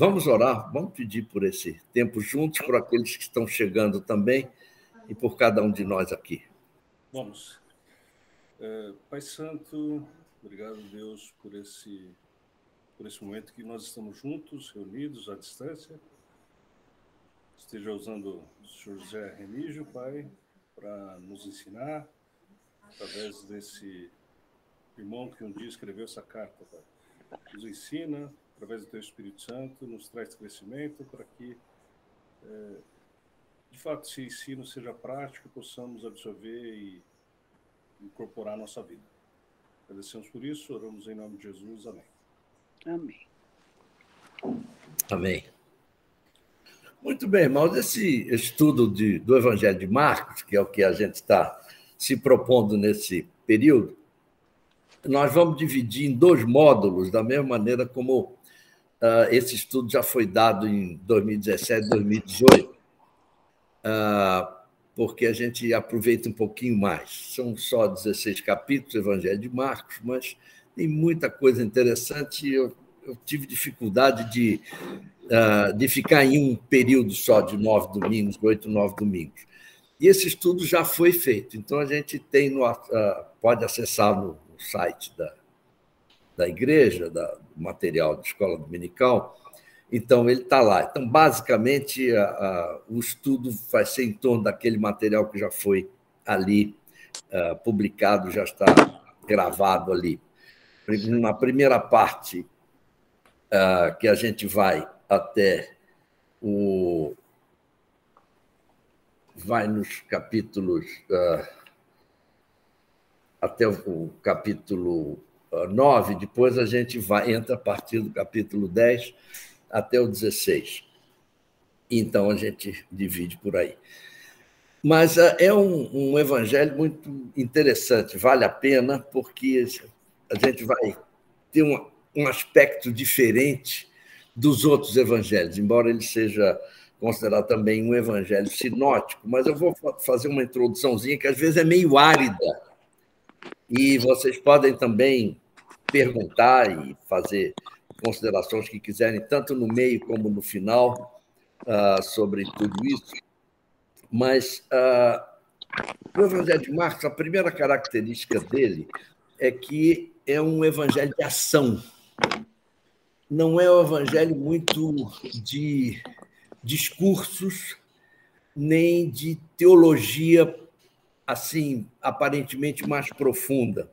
Vamos orar, vamos pedir por esse tempo juntos, por aqueles que estão chegando também e por cada um de nós aqui. Vamos. É, Pai Santo, obrigado, Deus, por esse, por esse momento que nós estamos juntos, reunidos à distância. Esteja usando o Sr. José Remígio, Pai, para nos ensinar, através desse irmão que um dia escreveu essa carta, Pai. Nos ensina, através do Teu Espírito Santo, nos traz crescimento para que, é, de fato, esse ensino seja prático e possamos absorver e incorporar à nossa vida. Agradecemos por isso, oramos em nome de Jesus. Amém. Amém. Amém. Muito bem, irmãos. Esse estudo de, do Evangelho de Marcos, que é o que a gente está se propondo nesse período, nós vamos dividir em dois módulos, da mesma maneira como uh, esse estudo já foi dado em 2017, 2018, uh, porque a gente aproveita um pouquinho mais. São só 16 capítulos do Evangelho de Marcos, mas tem muita coisa interessante. Eu, eu tive dificuldade de uh, de ficar em um período só de nove domingos, oito, nove domingos. E esse estudo já foi feito, então a gente tem no, uh, pode acessar no, no, site da, da igreja, da, do material da escola dominical. Então, ele está lá. Então, basicamente, o estudo vai ser em torno daquele material que já foi ali uh, publicado, já está gravado ali. Na primeira parte, uh, que a gente vai até o. Vai nos capítulos. Uh, até o capítulo 9, depois a gente vai, entra a partir do capítulo 10 até o 16. Então a gente divide por aí. Mas uh, é um, um evangelho muito interessante, vale a pena, porque a gente vai ter um, um aspecto diferente dos outros evangelhos, embora ele seja considerado também um evangelho sinótico, mas eu vou fazer uma introduçãozinha que às vezes é meio árida. E vocês podem também perguntar e fazer considerações que quiserem, tanto no meio como no final, uh, sobre tudo isso. Mas uh, o Evangelho de Marcos, a primeira característica dele é que é um evangelho de ação não é o evangelho muito de discursos, nem de teologia assim aparentemente mais profunda.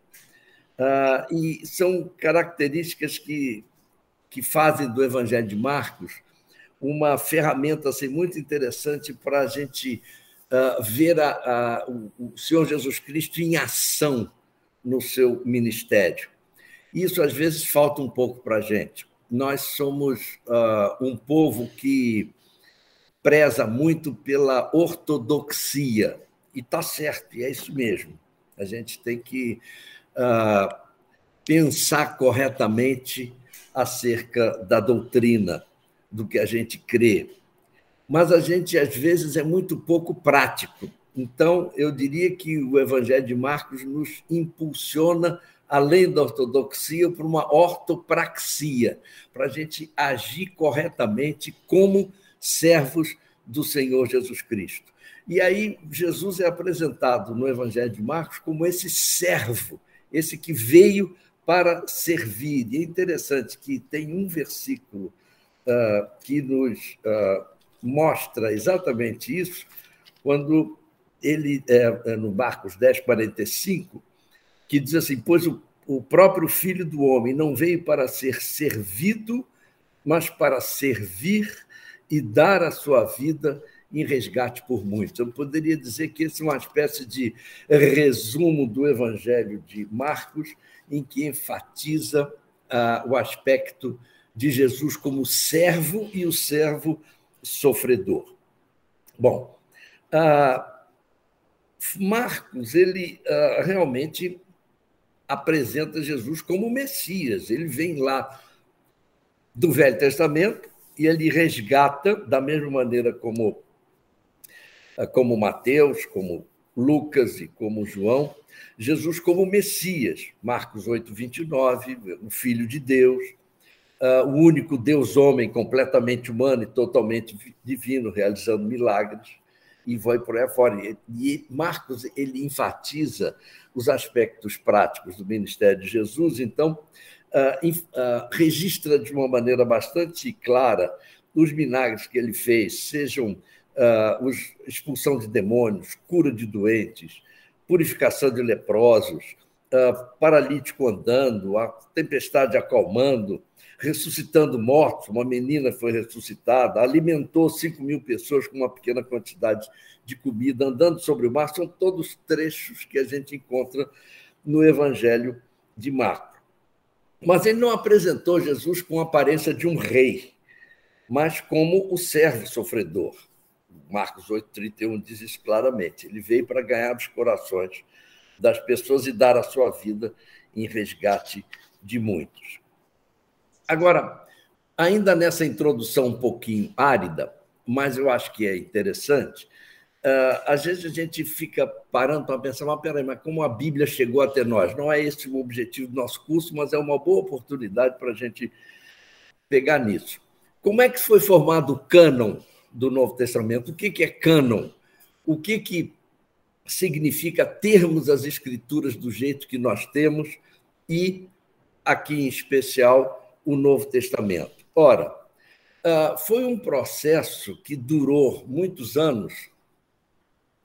Ah, e são características que, que fazem do Evangelho de Marcos uma ferramenta assim, muito interessante para a gente uh, ver a, a, o, Senhor Jesus Cristo em ação no seu ministério. Isso, às vezes, falta um pouco para a gente nós somos uh, um povo que preza muito pela ortodoxia. E está certo, e é isso mesmo. A gente tem que uh, pensar corretamente acerca da doutrina, do que a gente crê. Mas a gente, às vezes, é muito pouco prático. Então, eu diria que o Evangelho de Marcos nos impulsiona além da ortodoxia, para uma ortopraxia, para a gente agir corretamente como servos do Senhor Jesus Cristo. E aí, Jesus é apresentado no Evangelho de Marcos como esse servo, esse que veio para servir. E é interessante que tem um versículo uh, que nos uh, mostra exatamente isso, quando ele, é, é no Marcos 10, 45, que diz assim: Pois o, o próprio Filho do Homem não veio para ser servido, mas para servir e dar a sua vida em resgate por muitos. Eu poderia dizer que esse é uma espécie de resumo do Evangelho de Marcos, em que enfatiza ah, o aspecto de Jesus como servo e o servo sofredor. Bom, ah, Marcos, ele ah, realmente apresenta Jesus como Messias. Ele vem lá do Velho Testamento e ele resgata, da mesma maneira como, como Mateus, como Lucas e como João, Jesus como Messias. Marcos 8, 29, o Filho de Deus. o único Deus-homem completamente humano e totalmente divino, realizando milagres, e vai por aí fora. E Marcos ele enfatiza os aspectos práticos do ministério de Jesus, então registra de uma maneira bastante clara os milagres que ele fez, sejam uh, expulsão de demônios, cura de doentes, purificação de leprosos, uh, paralítico andando, a tempestade acalmando, ressuscitando mortos. Uma menina foi ressuscitada, alimentou 5 mil pessoas com uma pequena quantidade de comida, andando sobre o mar. São todos trechos que a gente encontra no Evangelho de Marcos. Mas ele não apresentou Jesus com a aparência de um rei, mas como o servo sofredor. Marcos 8,31 diz isso claramente. Ele veio para ganhar os corações das pessoas e dar a sua vida em resgate de muitos. Agora, ainda nessa introdução um pouquinho árida, mas eu acho que é interessante, uh, às vezes a gente fica parando para pensar, mas peraí, mas como a Bíblia chegou até nós? Não é esse o objetivo do nosso curso, mas é uma boa oportunidade para a gente pegar nisso. Como é que foi formado o cânon do Novo Testamento. O que é cânon? O que, que significa termos as escrituras do jeito que nós temos e, aqui em especial, o Novo Testamento? Ora, ah, foi um processo que durou muitos anos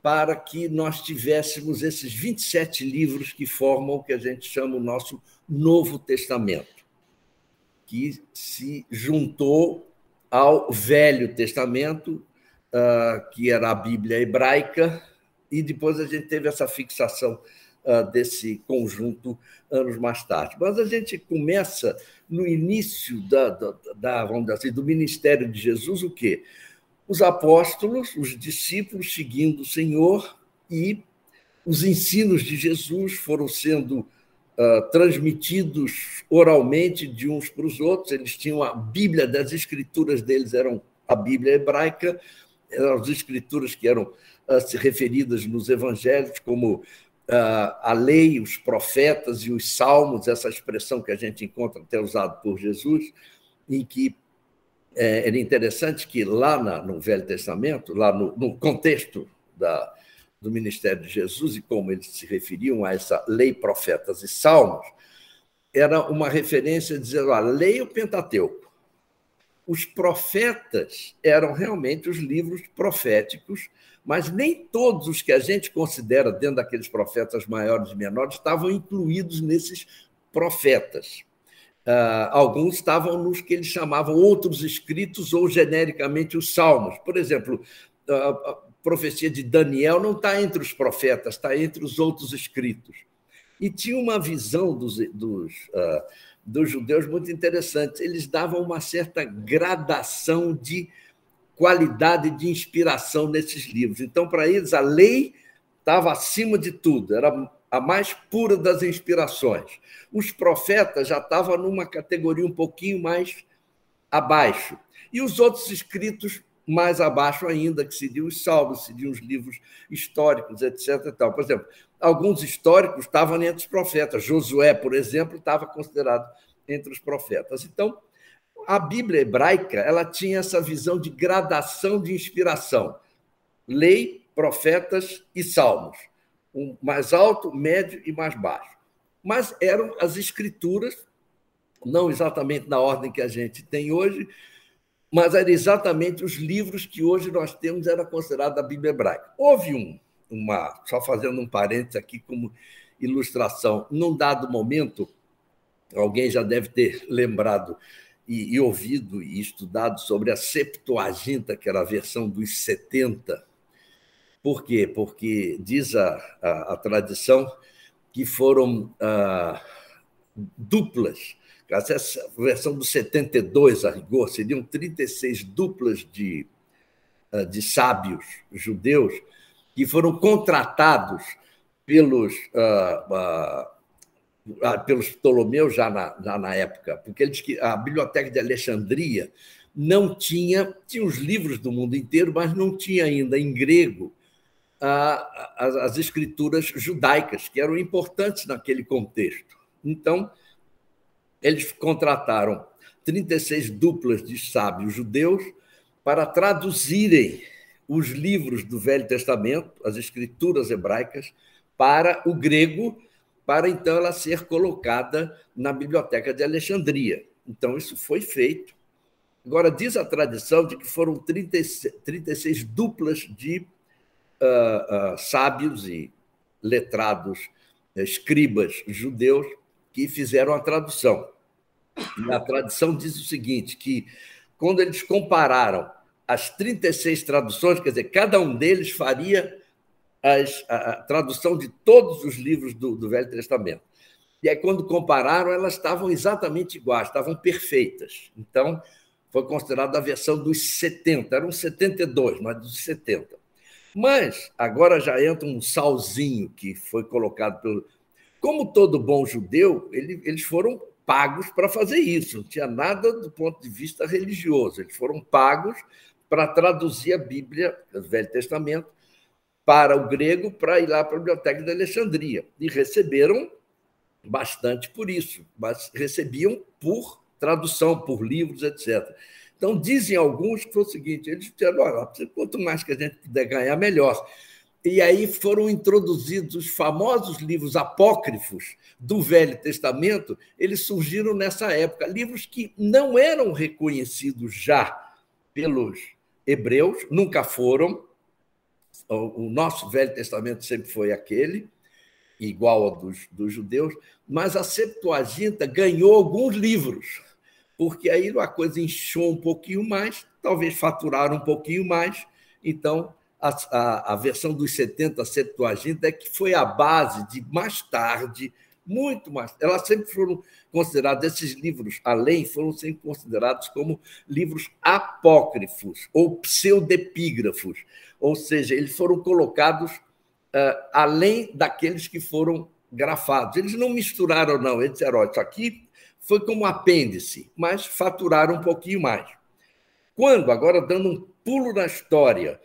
para que nós tivéssemos esses 27 livros que formam o que a gente chama o nosso Novo Testamento, que se juntou ao Velho Testamento, ah, que era a Bíblia hebraica, e depois a gente teve essa fixação ah, desse conjunto anos mais tarde. Mas a gente começa no início da, da, da vamos dizer assim, do ministério de Jesus, o quê? Os apóstolos, os discípulos seguindo o Senhor e os ensinos de Jesus foram sendo uh, transmitidos oralmente de uns para os outros. Eles tinham a Bíblia das escrituras deles, eram a Bíblia hebraica, eram as escrituras que eram uh, referidas nos evangelhos como uh, a lei, os profetas e os salmos, essa expressão que a gente encontra até usada por Jesus, em que é, era interessante que lá no Velho Testamento, lá no contexto da, do ministério de Jesus e como eles se referiam a essa lei, profetas e salmos, era uma referência dizendo: olha, leia o Pentateuco. Os profetas eram realmente os livros proféticos, mas nem todos os que a gente considera dentro daqueles profetas maiores e menores estavam incluídos nesses profetas. Uh, alguns estavam nos que eles chamavam outros escritos ou genericamente os salmos. Por exemplo, uh, profecia de Daniel não está entre os profetas, está entre os outros escritos. E tinha uma visão dos, dos, uh, dos judeus muito interessante. Eles davam uma certa gradação de qualidade de inspiração nesses livros. Então, para eles, a lei estava acima de tudo, era a mais pura das inspirações. Os profetas já estavam numa categoria um pouquinho mais abaixo. E os outros escritos mais abaixo ainda, que seriam os salmos, seriam os livros históricos, etc. Tal. Por exemplo, alguns históricos estavam entre os profetas. Josué, por exemplo, estava considerado entre os profetas. Então, a Bíblia hebraica ela tinha essa visão de gradação de inspiração. Lei, profetas e salmos. Um mais alto, médio e mais baixo. Mas eram as escrituras, não exatamente na ordem que a gente tem hoje, mas eram exatamente os livros que hoje nós temos, era considerado a Bíblia hebraica. Houve um, uma, só fazendo um parênteses aqui como ilustração, num dado momento, alguém já deve ter lembrado e, e ouvido e estudado sobre a Septuaginta, que era a versão dos 70. Por quê? Porque diz a, a, a tradição que foram ah, duplas essa versão do 72, a rigor, seriam 36 duplas de, ah, de sábios judeus que foram contratados pelos, uh, uh, pelos Ptolomeus já na, já na época, porque eles, a Biblioteca de Alexandria não tinha, tinha os livros do mundo inteiro, mas não tinha ainda em grego as, as escrituras judaicas, que eram importantes naquele contexto. Então, eles contrataram 36 duplas de sábios judeus para traduzirem os livros do Velho Testamento, as escrituras hebraicas, para o grego, para então ela ser colocada na biblioteca de Alexandria. Então, isso foi feito. Agora, diz a tradição de que foram 36, 36 duplas de uh, uh, sábios e letrados, escribas judeus, que fizeram a tradução. E a tradição diz o seguinte: que quando eles compararam as 36 traduções, quer dizer, cada um deles faria as, a, a, tradução de todos os livros do, do Velho Testamento. E aí, quando compararam, elas estavam exatamente iguais, estavam perfeitas. Então, foi considerada a versão dos 70, eram 72, mas dos 70. Mas agora já entra um salzinho que foi colocado pelo. Como todo bom judeu, ele, eles foram pagos para fazer isso, não tinha nada do ponto de vista religioso, eles foram pagos para traduzir a Bíblia, o Velho Testamento, para o grego, para ir lá para a Biblioteca de Alexandria. E receberam bastante por isso, mas recebiam por tradução, por livros, etc. Então, dizem alguns que foi o seguinte: eles disseram, olha, quanto mais que a gente puder ganhar, melhor. E aí foram introduzidos os famosos livros apócrifos do Velho Testamento, eles surgiram nessa época, livros que não eram reconhecidos já pelos hebreus, nunca foram. O nosso Velho Testamento sempre foi aquele, igual ao dos, dos judeus, mas a Septuaginta ganhou alguns livros, porque aí a coisa inchou um pouquinho mais, talvez faturaram um pouquinho mais, então a, a, a versão dos 70 Septuaginta é que foi a base de mais tarde, muito mais. Elas sempre foram consideradas, esses livros, além, foram sempre considerados como livros apócrifos ou pseudepígrafos, ou seja, eles foram colocados uh, além daqueles que foram grafados. Eles não misturaram, não, eles disseram: isso aqui foi como apêndice, mas faturaram um pouquinho mais. Quando, agora dando um pulo na história,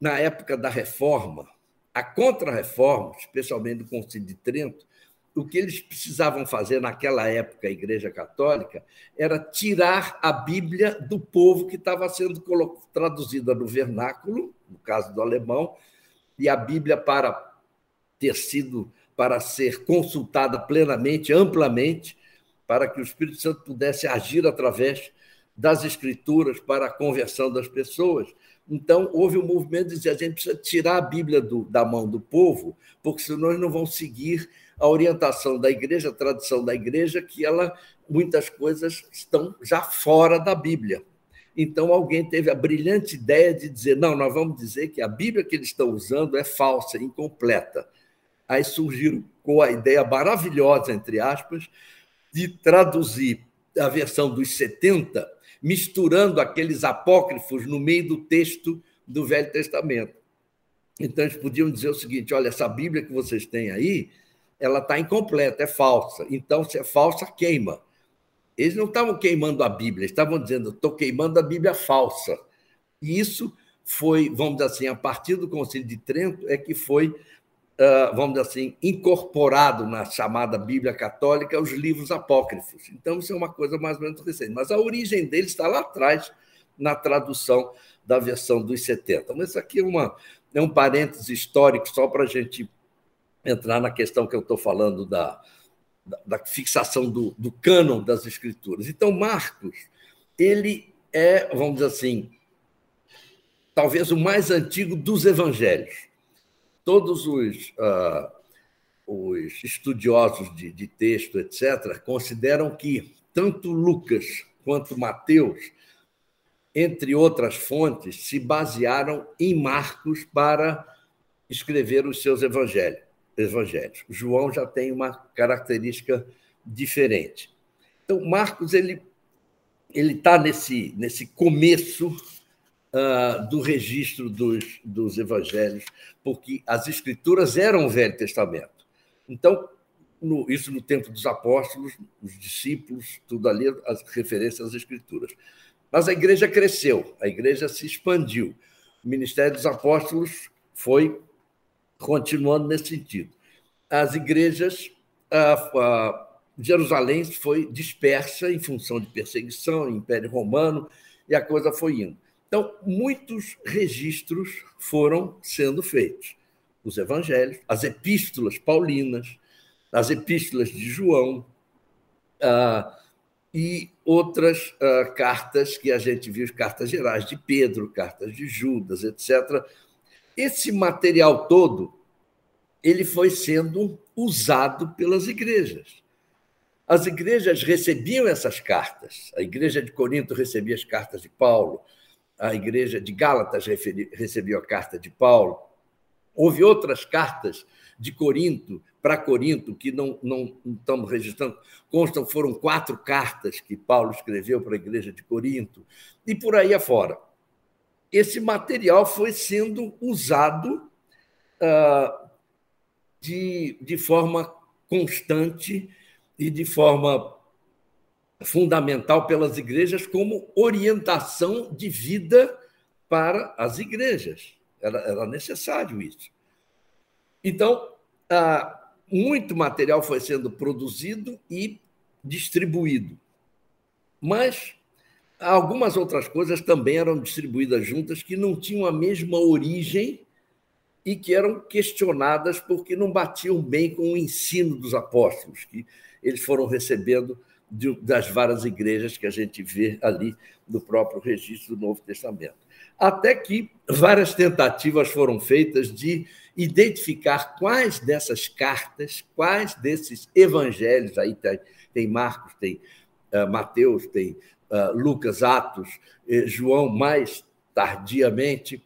na época da reforma, a contra-reforma, especialmente do Concílio de Trento, o que eles precisavam fazer naquela época, a Igreja Católica, era tirar a Bíblia do povo que estava sendo traduzida no vernáculo, no caso do alemão, e a Bíblia para ter sido, para ser consultada plenamente, amplamente, para que o Espírito Santo pudesse agir através das Escrituras para a conversão das pessoas. Então, houve um movimento de dizer: a gente precisa tirar a Bíblia do, da mão do povo, porque senão eles não vão seguir a orientação da igreja, a tradição da igreja, que ela muitas coisas estão já fora da Bíblia. Então, alguém teve a brilhante ideia de dizer: não, nós vamos dizer que a Bíblia que eles estão usando é falsa, incompleta. Aí surgiram com a ideia maravilhosa, entre aspas, de traduzir a versão dos 70 misturando aqueles apócrifos no meio do texto do Velho Testamento. Então, eles podiam dizer o seguinte: olha, essa Bíblia que vocês têm aí, ela está incompleta, é falsa. Então, se é falsa, queima. Eles não estavam queimando a Bíblia, estavam dizendo, estou queimando a Bíblia falsa. E isso foi, vamos dizer assim, a partir do Concílio de Trento, é que foi vamos dizer assim, incorporado na chamada Bíblia Católica os livros apócrifos. Então, isso é uma coisa mais ou menos recente. Mas a origem dele está lá atrás, na tradução da versão dos 70. Mas isso aqui é, uma, é um parêntese histórico, só para a gente entrar na questão que eu estou falando da, da, da fixação do, do cânon das Escrituras. Então, Marcos, ele é, vamos dizer assim, talvez o mais antigo dos evangelhos todos os, uh, os estudiosos de, de texto, etc., consideram que tanto Lucas quanto Mateus, entre outras fontes, se basearam em Marcos para escrever os seus evangelhos. evangelhos. João já tem uma característica diferente. Então, Marcos ele ele está nesse nesse começo uh, do registro dos, dos evangelhos, porque as escrituras eram o Velho Testamento. Então, no, isso no tempo dos apóstolos, os discípulos, tudo ali, as referências às escrituras. Mas a igreja cresceu, a igreja se expandiu. O ministério dos apóstolos foi continuando nesse sentido. As igrejas ah, ah, Jerusalém foi dispersa em função de perseguição, Império Romano, e a coisa foi indo. Então, muitos registros foram sendo feitos. Os evangelhos, as epístolas paulinas, as epístolas de João, ah, e outras uh, cartas que a gente viu, cartas gerais de Pedro, cartas de Judas, etc. Esse material todo ele foi sendo usado pelas igrejas. As igrejas recebiam essas cartas. A igreja de Corinto recebia as cartas de Paulo, a igreja de Gálatas recebia a carta de Paulo. Houve outras cartas de Corinto para Corinto, que não, não, não estamos registrando, constam, foram quatro cartas que Paulo escreveu para a igreja de Corinto, e por aí afora. Esse material foi sendo usado uh, de, de forma constante e de forma fundamental pelas igrejas como orientação de vida para as igrejas. Era, era necessário isso. Então, ah, muito material foi sendo produzido e distribuído. Mas algumas outras coisas também eram distribuídas juntas que não tinham a mesma origem e que eram questionadas porque não batiam bem com o ensino dos apóstolos, que eles foram recebendo das várias igrejas que a gente vê ali no próprio registro do Novo Testamento. Até que várias tentativas foram feitas de identificar quais dessas cartas, quais desses evangelhos, aí tem, tem Marcos, tem uh, Mateus, tem uh, Lucas, Atos, eh, João mais tardiamente,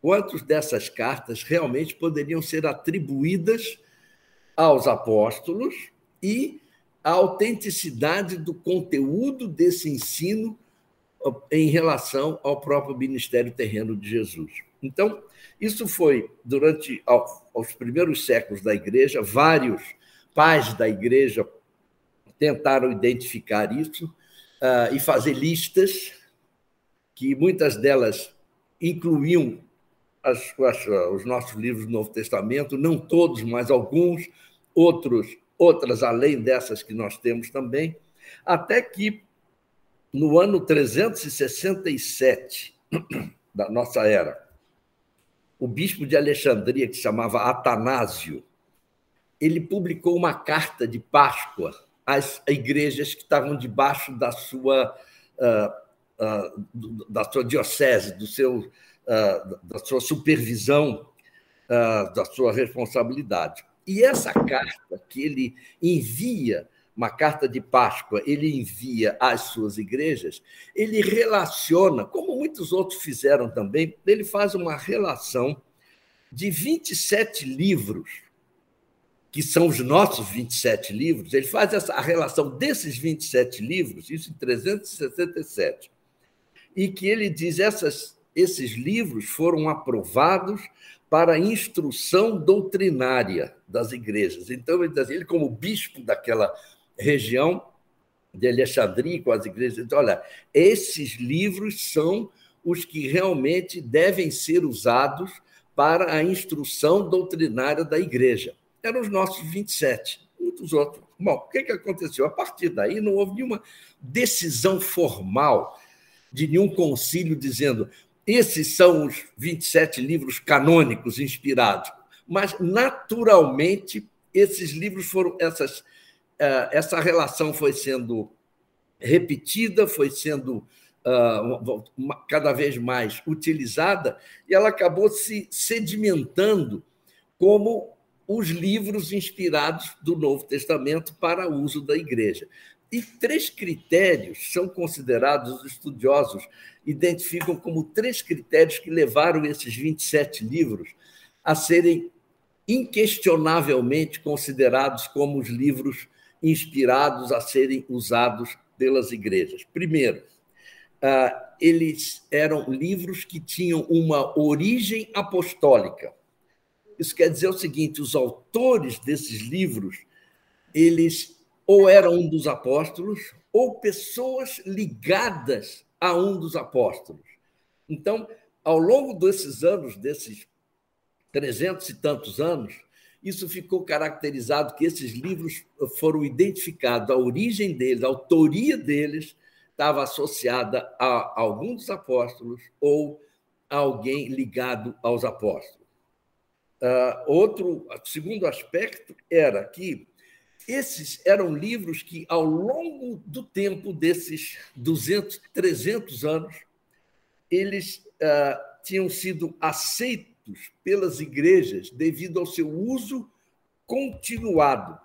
quantas dessas cartas realmente poderiam ser atribuídas aos apóstolos e a autenticidade do conteúdo desse ensino em relação ao próprio ministério terreno de Jesus. Então, isso foi durante os primeiros séculos da igreja, vários pais da igreja tentaram identificar isso uh, e fazer listas, que muitas delas incluíam as, as, os nossos livros do Novo Testamento, não todos, mas alguns, outros, outras além dessas que nós temos também, até que no ano 367 da nossa era, o bispo de Alexandria, que se chamava Atanásio, ele publicou uma carta de Páscoa às igrejas que estavam debaixo da sua, uh, uh, da sua diocese, do seu, uh, da sua supervisão, da sua responsabilidade. E essa carta que ele envia uma carta de Páscoa, ele envia às suas igrejas, ele relaciona, como muitos outros fizeram também, ele faz uma relação de 27 livros, que são os nossos 27 livros, ele faz essa, a relação desses 27 livros, isso em 367, e que ele diz essas, esses livros foram aprovados para instrução doutrinária das igrejas. Então, ele, ele como bispo daquela região de Alexandria, com as igrejas, diz, olha, esses livros são os que realmente devem ser usados para a instrução doutrinária da igreja. Eram os nossos 27, muitos outros. Bom, o que, que aconteceu? A partir daí não houve nenhuma decisão formal de nenhum concílio dizendo esses são os 27 livros canônicos inspirados. Mas, naturalmente, esses livros foram, essas é, essa relação foi sendo repetida, foi sendo uh, cada vez mais utilizada, e ela acabou se sedimentando como os livros inspirados do Novo Testamento para uso da igreja. E três critérios são considerados, os estudiosos identificam como três critérios que levaram esses 27 livros a serem inquestionavelmente considerados como os livros inspirados a serem usados pelas igrejas. Primeiro, ah, eles eram livros que tinham uma origem apostólica. Isso quer dizer o seguinte: os autores desses livros, eles ou eram um dos apóstolos ou pessoas ligadas a um dos apóstolos. Então, ao longo desses anos, desses trezentos e tantos anos, isso ficou caracterizado que esses livros foram identificados, a origem deles, a autoria deles estava associada a algum dos apóstolos ou a alguém ligado aos apóstolos. Uh, outro, segundo aspecto era que esses eram livros que, ao longo do tempo desses 200, 300 anos, eles uh, tinham sido aceitos pelas igrejas devido ao seu uso continuado.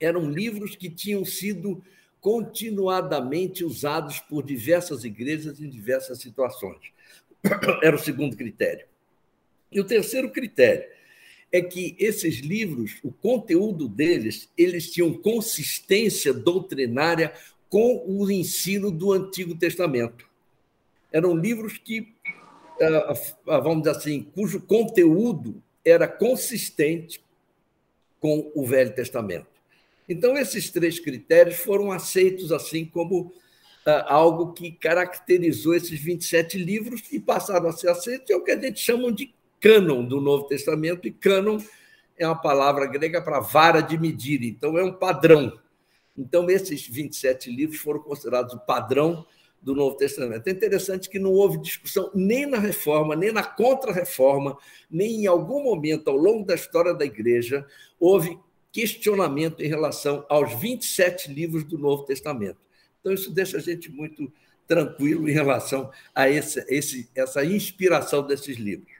Eram livros que tinham sido continuadamente usados por diversas igrejas em diversas situações. Era o segundo critério. E o terceiro critério é que esses livros, o conteúdo deles, eles tinham consistência doutrinária com o ensino do Antigo Testamento. Eram livros que ah, ah, vamos dizer assim, cujo conteúdo era consistente com o Velho Testamento. Então, esses três critérios foram aceitos assim como ah, algo que caracterizou esses 27 livros e passaram a ser aceitos, é o que a gente chama de cânon do Novo Testamento, e cânon é uma palavra grega para vara de medir, então é um padrão. Então, esses 27 livros foram considerados o padrão do Novo Testamento. É interessante que não houve discussão nem na reforma, nem na contra-reforma, nem em algum momento ao longo da história da igreja houve questionamento em relação aos 27 livros do Novo Testamento. Então, isso deixa a gente muito tranquilo em relação a esse, esse, essa inspiração desses livros.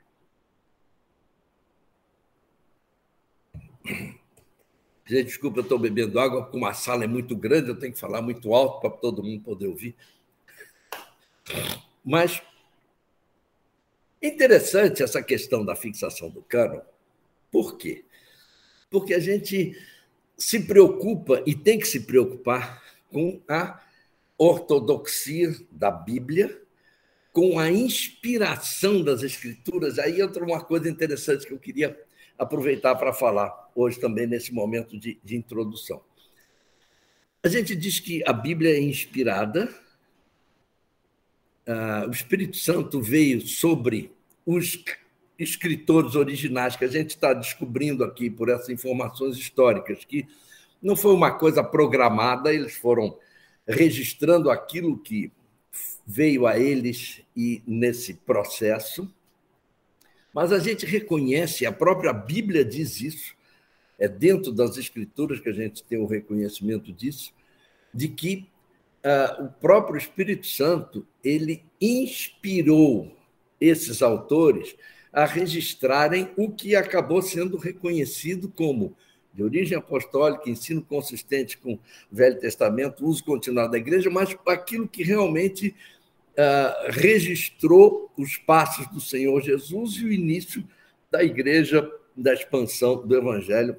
Gente, desculpa, eu estou bebendo água, porque uma sala é muito grande, eu tenho que falar muito alto para todo mundo poder ouvir. Mas interessante essa questão da fixação do cânon. Por quê? Porque a gente se preocupa e tem que se preocupar com a ortodoxia da Bíblia, com a inspiração das Escrituras. Aí entra uma coisa interessante que eu queria aproveitar para falar hoje também, nesse momento de, de introdução. A gente diz que a Bíblia é inspirada uh, o Espírito Santo veio sobre os escritores originais, que a gente está descobrindo aqui por essas informações históricas, que não foi uma coisa programada, eles foram registrando aquilo que veio a eles e nesse processo. Mas a gente reconhece, a própria Bíblia diz isso, é dentro das escrituras que a gente tem o reconhecimento disso, de que uh, o próprio Espírito Santo ele inspirou esses autores a registrarem o que acabou sendo reconhecido como de origem apostólica, ensino consistente com o Velho Testamento, uso continuado da igreja, mas aquilo que realmente uh, registrou os passos do Senhor Jesus e o início da igreja, da expansão do Evangelho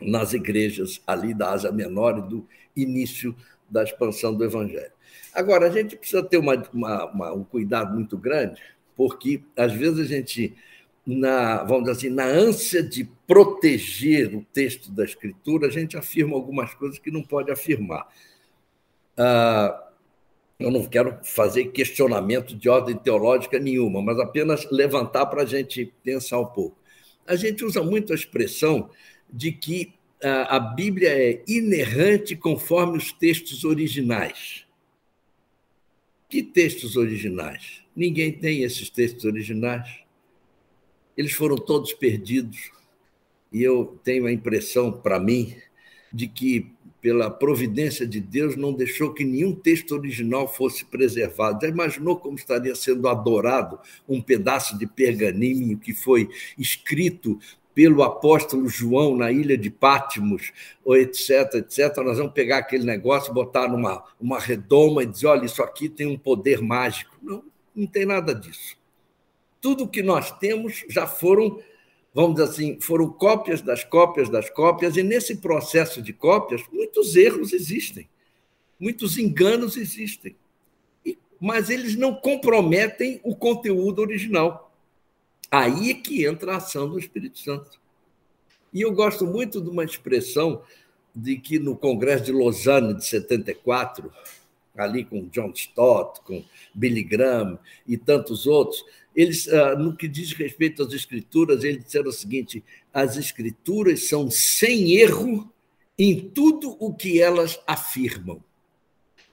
nas igrejas ali da Ásia Menor e do início da expansão do Evangelho. Agora, a gente precisa ter uma, uma, uma, um cuidado muito grande, porque às vezes a gente, na, vamos dizer assim, na ânsia de proteger o texto da Escritura, a gente afirma algumas coisas que não pode afirmar. Ah, eu não quero fazer questionamento de ordem teológica nenhuma, mas apenas levantar para a gente pensar um pouco. A gente usa muito a expressão de que a Bíblia é inerrante conforme os textos originais. Que textos originais? Ninguém tem esses textos originais. Eles foram todos perdidos. E eu tenho a impressão, para mim, de que, pela providência de Deus, não deixou que nenhum texto original fosse preservado. Já imaginou como estaria sendo adorado um pedaço de pergaminho que foi escrito pelo apóstolo João na ilha de Pátimos, etc, etc, nós vamos pegar aquele negócio, botar numa uma redoma e dizer, olha, isso aqui tem um poder mágico. Não, não tem nada disso. Tudo que nós temos já foram, vamos dizer assim, foram cópias das cópias das cópias, e nesse processo de cópias, muitos erros existem, muitos enganos existem, mas eles não comprometem o conteúdo original. Aí é que entra a ação do Espírito Santo. E eu gosto muito de uma expressão de que no Congresso de Lausanne de 74, ali com John Stott, com Billy Graham e tantos outros, eles, ah, no que diz respeito às escrituras, eles disseram o seguinte: as escrituras são sem erro em tudo o que elas afirmam.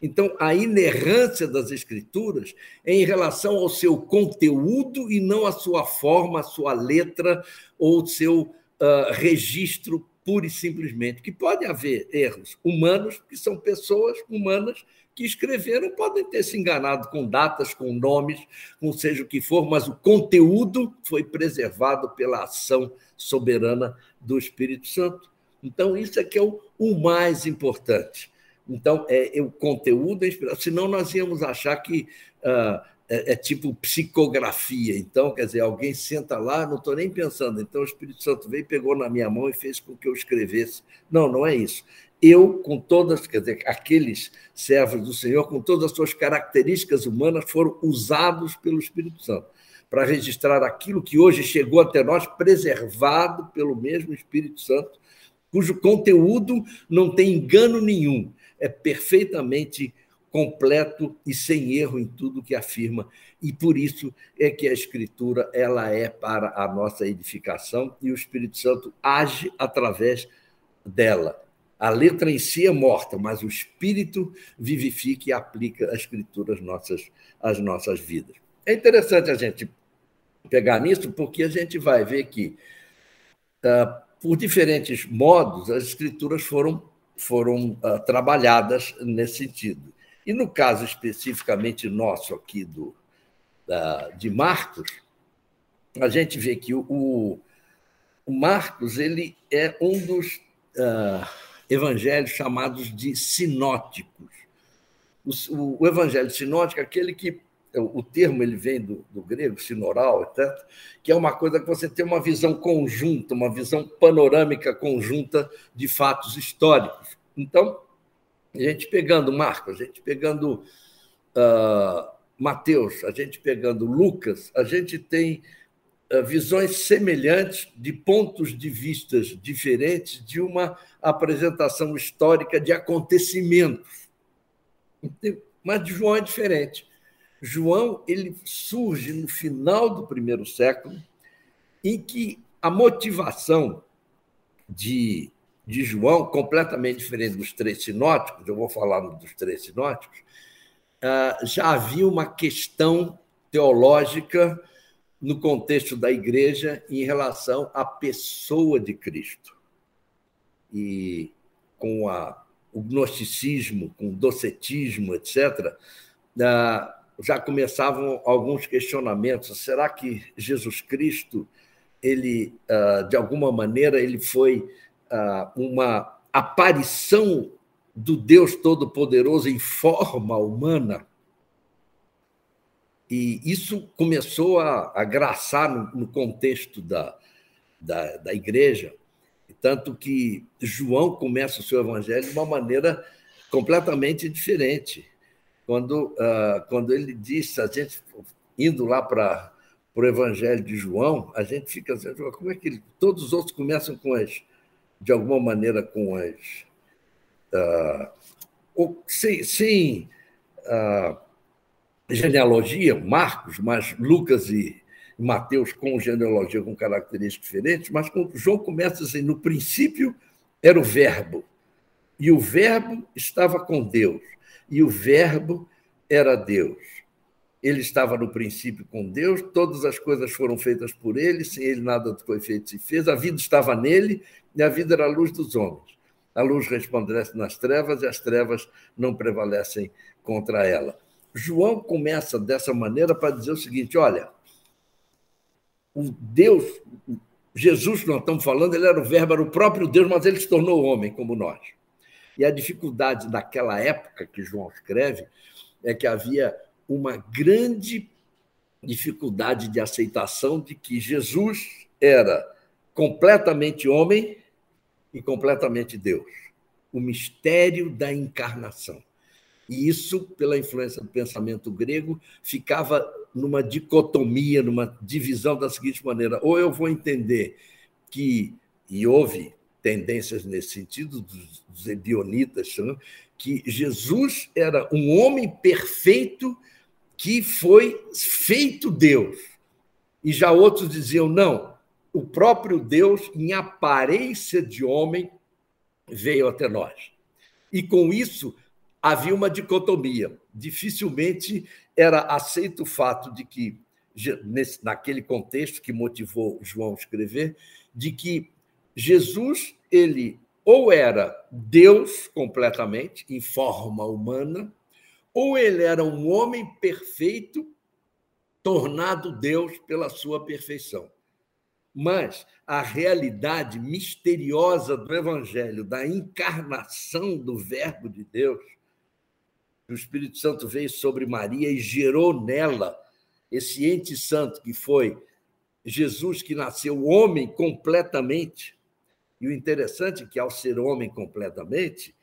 Então, a inerrância das escrituras é em relação ao seu conteúdo e não à sua forma, à sua letra ou seu uh, registro pura e simplesmente. Que pode haver erros humanos, que são pessoas humanas que escreveram, podem ter se enganado com datas, com nomes, com seja o que for, mas o conteúdo foi preservado pela ação soberana do Espírito Santo. Então, isso é que é o, o mais importante. Então, é, é o conteúdo, é senão nós íamos achar que uh, é, é, tipo psicografia. Então, quer dizer, alguém senta lá, não estou nem pensando. Então, o Espírito Santo veio, pegou na minha mão e fez com que eu escrevesse. Não, não é isso. Eu, com todas, quer dizer, aqueles servos do Senhor, com todas as suas características humanas, foram usados pelo Espírito Santo para registrar aquilo que hoje chegou até nós, preservado pelo mesmo Espírito Santo, cujo conteúdo não tem engano nenhum é perfeitamente completo e sem erro em tudo que afirma e por isso é que a escritura ela é para a nossa edificação e o Espírito Santo age através dela. A letra em si é morta, mas o Espírito vivifica e aplica a escritura às nossas, às nossas vidas. É interessante a gente pegar nisso, porque a gente vai ver que, ah, por diferentes modos, as escrituras foram foram uh, trabalhadas nesse sentido. E no caso especificamente nosso aqui do, da, de Marcos, a gente vê que o, o Marcos ele é um dos uh, evangelhos chamados de sinóticos. O, o, evangelho sinótico é aquele que o termo ele vem do, do, grego, sinoral, etc., que é uma coisa que você tem uma visão conjunta, uma visão panorâmica conjunta de fatos históricos. Então, a gente pegando Marcos, a gente pegando uh, Mateus, a gente pegando Lucas, a gente tem visões semelhantes de pontos de vistas diferentes de uma apresentação histórica de acontecimentos. Mas de João é diferente. João ele surge no final do primeiro século, em que a motivação de, de João, completamente diferente dos três sinóticos, eu vou falar dos três sinóticos, ah, já havia uma questão teológica no contexto da igreja em relação à pessoa de Cristo. E com a, o gnosticismo, com o docetismo, etc., já começavam alguns questionamentos. Será que Jesus Cristo, ele ah, de alguma maneira, ele foi ah, uma aparição do Deus Todo-Poderoso em forma humana? E isso começou a, a graçar no, no contexto da, da, da igreja, tanto que João começa o seu evangelho de uma maneira completamente diferente quando, uh, quando ele disse, a gente indo lá para o Evangelho de João, a gente fica assim, como é que ele, todos os outros começam com as, de alguma maneira, com as. Uh, ou, uh, genealogia, Marcos, mas Lucas e Mateus com genealogia com características diferentes, mas João começa assim, no princípio era o Verbo, e o Verbo estava com Deus e o Verbo era Deus. Ele estava no princípio com Deus, todas as coisas foram feitas por ele, sem ele nada foi feito se fez, a vida estava nele e a vida era a luz dos homens. A luz resplandece nas trevas e as trevas não prevalecem contra ela. João começa dessa maneira para dizer o seguinte: olha, o Deus, Jesus que nós estamos falando, ele era o Verbo, era o próprio Deus, mas ele se tornou homem como nós. E a dificuldade daquela época que João escreve é que havia uma grande dificuldade de aceitação de que Jesus era completamente homem e completamente Deus. O mistério da encarnação. E isso, pela influência do pensamento grego, ficava numa dicotomia, numa divisão da seguinte maneira: ou eu vou entender que, e houve tendências nesse sentido, dos, dos ebionitas, que Jesus era um homem perfeito que foi feito Deus. E já outros diziam, não, o próprio Deus, em aparência de homem, veio até nós. E com isso havia uma dicotomia. Dificilmente era aceito o fato de que, naquele contexto que motivou João escrever, de que Jesus, ele ou era Deus completamente, em forma humana, ou ele era um homem perfeito, tornado Deus pela sua perfeição. Mas a realidade misteriosa do Evangelho, da encarnação do Verbo de Deus, o Espírito Santo veio sobre Maria e gerou nela esse ente santo que foi Jesus, que nasceu homem completamente. E o interessante é que, ao ser homem completamente,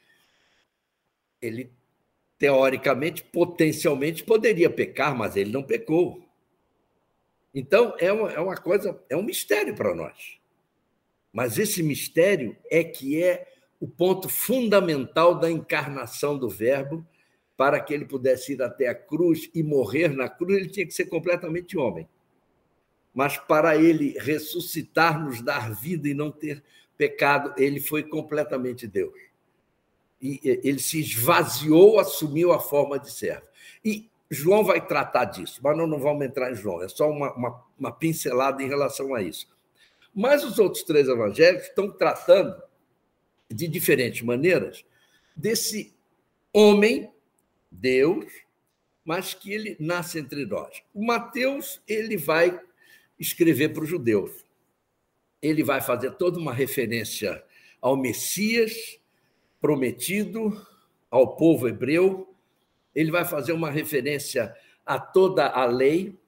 ele, teoricamente, potencialmente, poderia pecar, mas ele não pecou. Então, é uma, é uma coisa, é um mistério para nós. Mas esse mistério é que é o ponto fundamental da encarnação do Verbo para que ele pudesse ir até a cruz e morrer na cruz, ele tinha que ser completamente homem. Mas para ele ressuscitar, nos dar vida e não ter pecado, ele foi completamente Deus. E ele se esvaziou, assumiu a forma de servo. E João vai tratar disso, mas não, não vamos entrar em João, é só uma, uma, uma pincelada em relação a isso. Mas os outros três evangelhos estão tratando de diferentes maneiras desse homem Deus, mas que ele nasce entre nós. O Mateus ele vai escrever para os judeus. Ele vai fazer toda uma referência ao Messias prometido, ao povo hebreu. Ele vai fazer uma referência a toda a lei.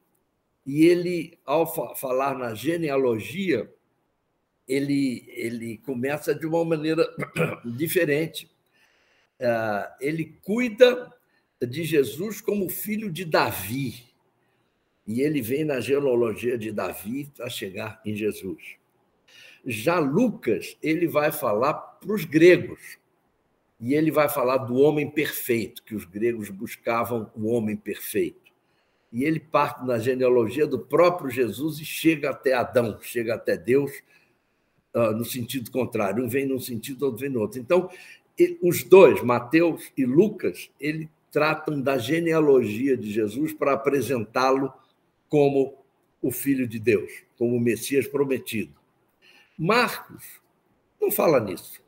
E ele, ao falar na genealogia, ele, ele começa de uma maneira diferente. Ah, ele cuida de Jesus como filho de Davi. E ele vem na genealogia de Davi para chegar em Jesus. Já Lucas, ele vai falar para os gregos. E ele vai falar do homem perfeito, que os gregos buscavam o homem perfeito. E ele parte na genealogia do próprio Jesus e chega até Adão, chega até Deus, ah, no sentido contrário. Um vem num sentido, outro vem no outro. Então, os dois, Mateus e Lucas, ele tratam da genealogia de Jesus para apresentá-lo como o Filho de Deus, como o Messias prometido. Marcos não fala nisso.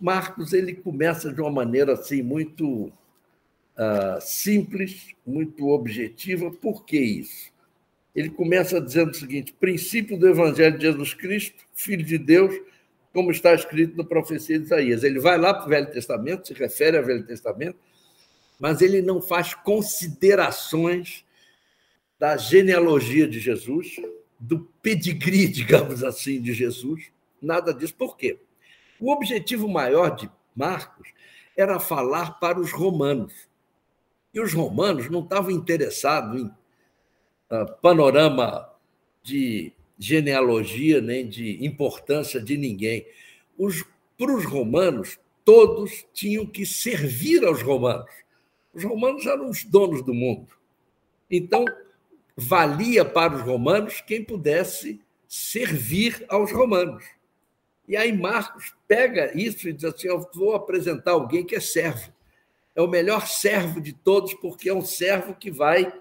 Marcos ele começa de uma maneira assim muito uh, simples, muito objetiva. Por que isso? Ele começa dizendo o seguinte: princípio do Evangelho de Jesus Cristo, Filho de Deus, como está escrito na profecia de Isaías. Ele vai lá para o Velho Testamento, se refere ao Velho Testamento, mas ele não faz considerações da genealogia de Jesus, do pedigree, digamos assim, de Jesus, nada disso. Por quê? O objetivo maior de Marcos era falar para os romanos. E os romanos não estavam interessados em uh, panorama de genealogia nem de importância de ninguém. Os, para os romanos, todos tinham que servir aos romanos. Os romanos eram os donos do mundo. Então, valia para os romanos quem pudesse servir aos romanos. E aí Marcos pega isso e diz assim: Eu vou apresentar alguém que é servo. É o melhor servo de todos, porque é um servo que vai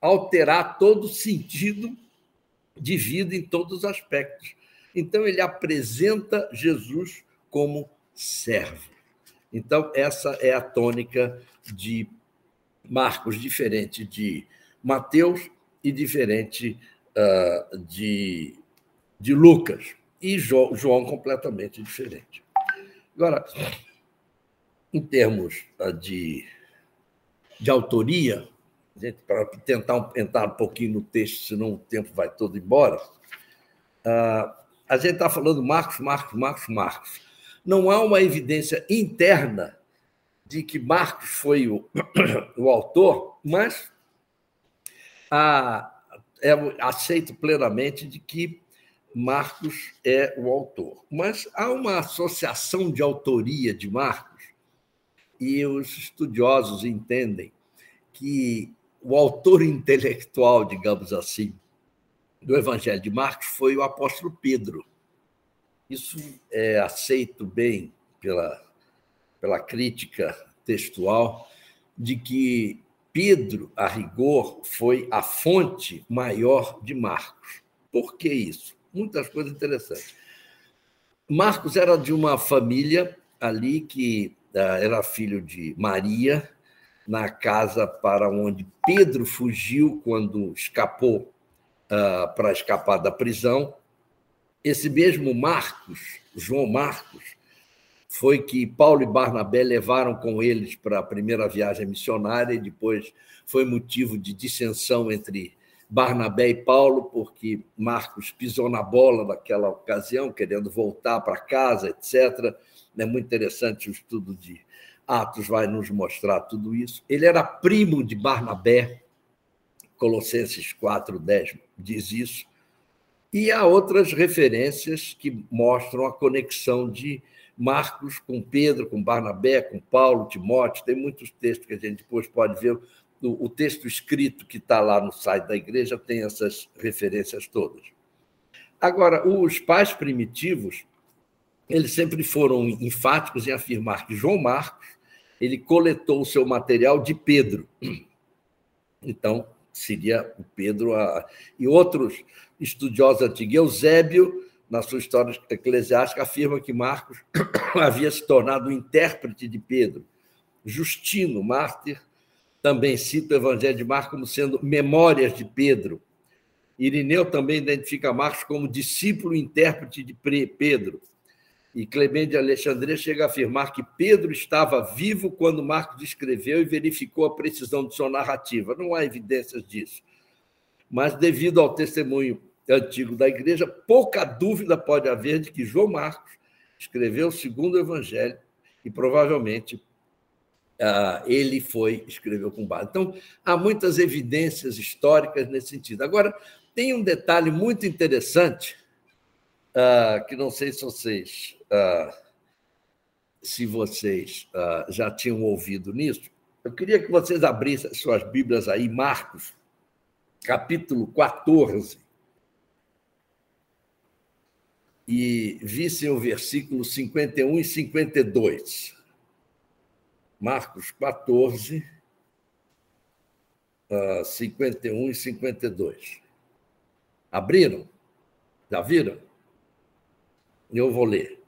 alterar todo o sentido de vida em todos os aspectos. Então, ele apresenta Jesus como servo. Então, essa é a tônica de Marcos, diferente de Mateus e diferente uh, de, de Lucas. E jo, João, completamente diferente. Agora, em termos uh, de, de autoria, para tentar entrar um pouquinho no texto, senão o tempo vai todo embora, uh, a gente está falando Marcos, Marcos, Marcos, Marcos não há uma evidência interna de que Marcos foi o, o autor, mas a, é aceito plenamente de que Marcos é o autor. Mas há uma associação de autoria de Marcos, e os estudiosos entendem que o autor intelectual, digamos assim, do Evangelho de Marcos foi o apóstolo Pedro. Isso é aceito bem pela, pela crítica textual de que Pedro, a rigor, foi a fonte maior de Marcos. Por que isso? Muitas coisas interessantes. Marcos era de uma família ali que ah, era filho de Maria, na casa para onde Pedro fugiu quando escapou uh, para escapar da prisão. Esse mesmo Marcos, João Marcos, foi que Paulo e Barnabé levaram com eles para a primeira viagem missionária e depois foi motivo de dissensão entre Barnabé e Paulo, porque Marcos pisou na bola naquela ocasião, querendo voltar para casa, etc. É muito interessante o estudo de Atos vai nos mostrar tudo isso. Ele era primo de Barnabé, Colossenses 4, 10 diz isso. E há outras referências que mostram a conexão de Marcos com Pedro, com Barnabé, com Paulo, Timóteo. Tem muitos textos que a gente depois pode ver. O texto escrito que está lá no site da igreja tem essas referências todas. Agora, os pais primitivos, eles sempre foram enfáticos em afirmar que João Marcos ele coletou o seu material de Pedro. Então, seria o Pedro. A... E outros estudiosos antigos, Eusébio, na sua história eclesiástica, afirma que Marcos havia se tornado o intérprete de Pedro. Justino, mártir, também cita o Evangelho de Marcos como sendo memórias de Pedro. Irineu também identifica Marcos como discípulo e intérprete de Pedro. E Clemente de Alexandria chega a afirmar que Pedro estava vivo quando Marcos escreveu e verificou a precisão de sua narrativa. Não há evidências disso. Mas, devido ao testemunho antigo da igreja, pouca dúvida pode haver de que João Marcos escreveu o segundo evangelho e provavelmente ah, ele foi, escreveu com base. Então, há muitas evidências históricas nesse sentido. Agora, tem um detalhe muito interessante, ah, que não sei se vocês ah, se vocês ah, já tinham ouvido nisso, eu queria que vocês abrissem suas Bíblias aí, Marcos, capítulo 14, e vissem o versículo 51 e 52. Marcos 14, 51 e 52. Abriram? Já viram? Eu vou ler.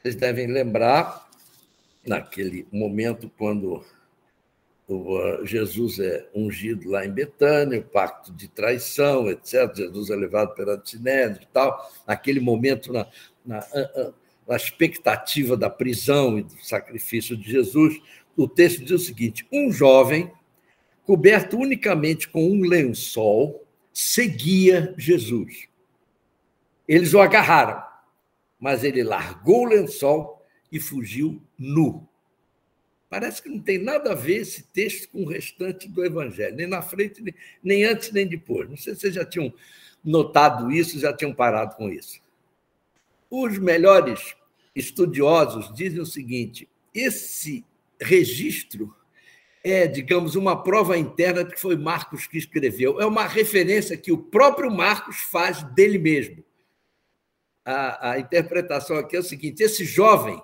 Vocês devem lembrar, naquele momento, quando Jesus é ungido lá em Betânia, o pacto de traição, etc. Jesus é levado perante Sinédrio e tal. Naquele momento, na, na, na expectativa da prisão e do sacrifício de Jesus, o texto diz o seguinte: um jovem, coberto unicamente com um lençol, seguia Jesus. Eles o agarraram mas ele largou o lençol e fugiu nu. Parece que não tem nada a ver esse texto com o restante do Evangelho, nem na frente, nem antes, nem depois. Não sei se vocês já tinham notado isso, já tinham parado com isso. Os melhores estudiosos dizem o seguinte: esse registro é, digamos, uma prova interna de que foi Marcos que escreveu. É uma referência que o próprio Marcos faz dele mesmo a, a interpretação aqui é o seguinte: esse jovem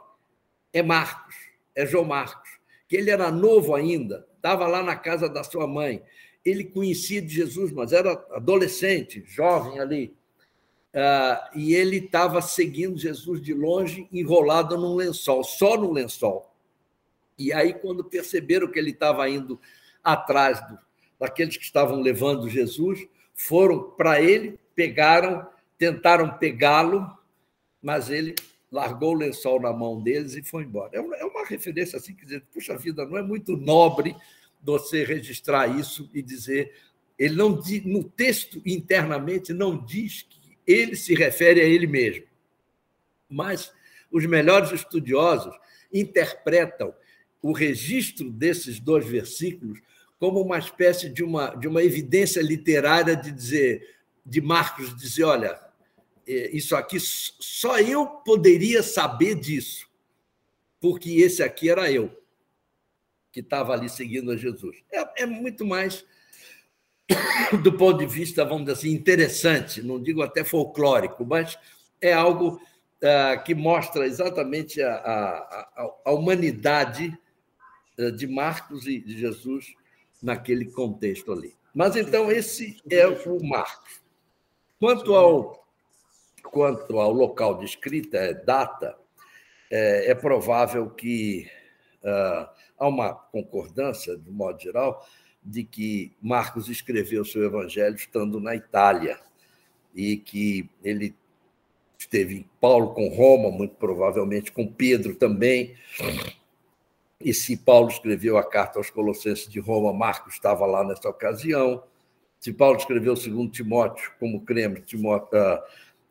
é Marcos, é João Marcos, que ele era novo ainda, estava lá na casa da sua mãe. Ele conhecia de Jesus, mas era adolescente, jovem ali. Uh, e ele estava seguindo Jesus de longe, enrolado num lençol, só no lençol. E aí, quando perceberam que ele estava indo atrás do, daqueles que estavam levando Jesus, foram para ele, pegaram tentaram pegá-lo, mas ele largou o lençol na mão deles e foi embora. É, é uma referência assim, quer dizer, puxa vida, não é muito nobre você registrar isso e dizer. Ele não no texto internamente não diz que ele se refere a ele mesmo. Mas os melhores estudiosos interpretam o registro desses dois versículos como uma espécie de uma, de uma evidência literária de dizer de Marcos dizer, olha, isso aqui, só eu poderia saber disso, porque esse aqui era eu, que estava ali seguindo a Jesus. É, é muito mais do ponto de vista, vamos dizer assim, interessante, não digo até folclórico, mas é algo uh, que mostra exatamente a, a, a, humanidade uh, de Marcos e de Jesus naquele contexto ali. Mas então esse é o Marcos. Quanto ao, quanto ao local de escrita, é data, é, é provável que uh, há uma concordância, de modo geral, de que Marcos escreveu seu evangelho estando na Itália e que ele esteve Paulo com Roma, muito provavelmente com Pedro também. E se Paulo escreveu a carta aos Colossenses de Roma, Marcos estava lá nessa ocasião. Se Paulo escreveu segundo Timóteo, como cremos, Timóteo, uh,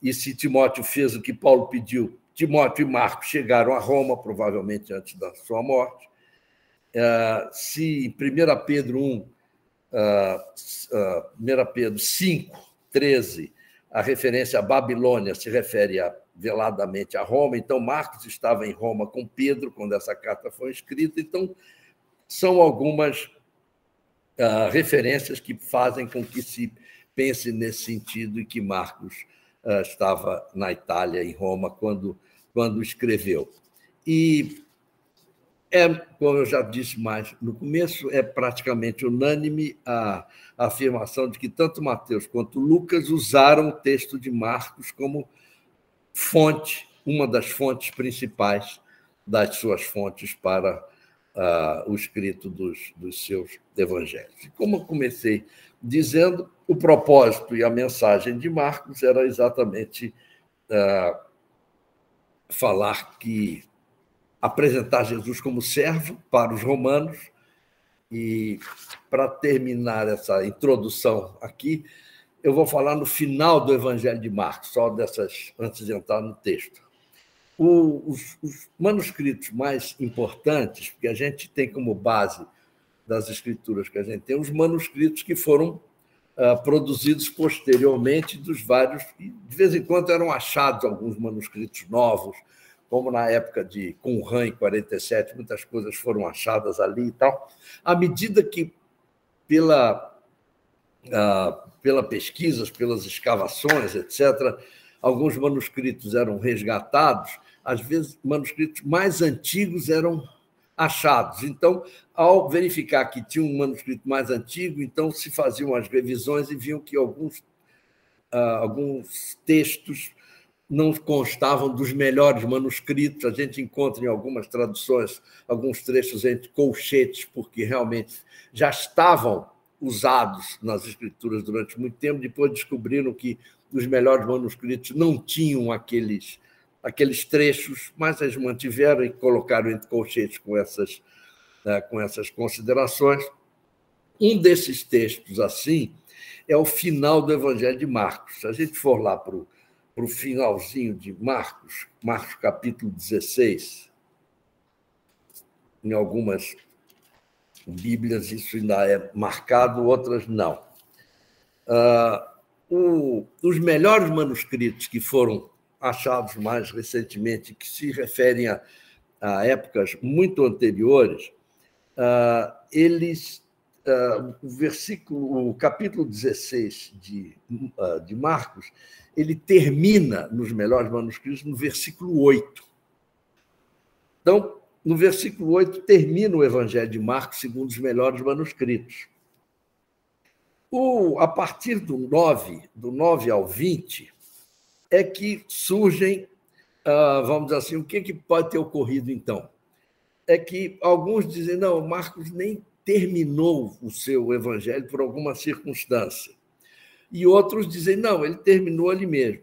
e se Timóteo fez o que Paulo pediu, Timóteo e Marcos chegaram a Roma, provavelmente antes da sua morte. Uh, se em 1 Pedro 1, uh, uh, 1 Pedro 5, 13, a referência à Babilônia se refere a, veladamente a Roma, então Marcos estava em Roma com Pedro quando essa carta foi escrita, então são algumas referências que fazem com que se pense nesse sentido e que Marcos estava na Itália, em Roma, quando, quando escreveu. E é, como eu já disse mais no começo, é praticamente unânime a, a afirmação de que tanto Mateus quanto Lucas usaram o texto de Marcos como fonte, uma das fontes principais das suas fontes para uh, o escrito dos, dos seus evangelhos. E como eu comecei dizendo, o propósito e a mensagem de Marcos era exatamente uh, falar que apresentar Jesus como servo para os romanos. E para terminar essa introdução aqui, eu vou falar no final do Evangelho de Marcos, só dessas antes de entrar no texto. Os, os, manuscritos mais importantes, porque a gente tem como base das escrituras que a gente tem, os manuscritos que foram uh, produzidos posteriormente dos vários, de vez em quando eram achados alguns manuscritos novos, como na época de Qumran, em 47, muitas coisas foram achadas ali e tal. À medida que, pela, uh, pela pesquisas, pelas escavações, etc., alguns manuscritos eram resgatados, às vezes manuscritos mais antigos eram achados. Então, ao verificar que tinha um manuscrito mais antigo, então se faziam as revisões e viam que alguns, uh, alguns textos não constavam dos melhores manuscritos. A gente encontra em algumas traduções alguns trechos entre colchetes, porque realmente já estavam usados nas escrituras durante muito tempo. Depois descobriram que os melhores manuscritos não tinham aqueles, aqueles trechos, mas eles mantiveram e colocaram entre colchetes com essas, né, com essas considerações. Um desses textos, assim, é o final do Evangelho de Marcos. Se a gente for lá para o finalzinho de Marcos, Marcos capítulo 16. Em algumas Bíblias isso ainda é marcado, outras não. Uh, o, os melhores manuscritos que foram achados mais recentemente, que se referem a, a épocas muito anteriores, uh, eles uh, o versículo, o capítulo 16 de, uh, de Marcos, ele termina nos melhores manuscritos no versículo 8. Então, no versículo 8 termina o Evangelho de Marcos segundo os melhores manuscritos. O, a partir do 9, do 9 ao 20, é que surgem, uh, vamos dizer assim, o que, que pode ter ocorrido então? É que alguns dizem, não, Marcos nem terminou o seu evangelho por alguma circunstância. E outros dizem, não, ele terminou ali mesmo.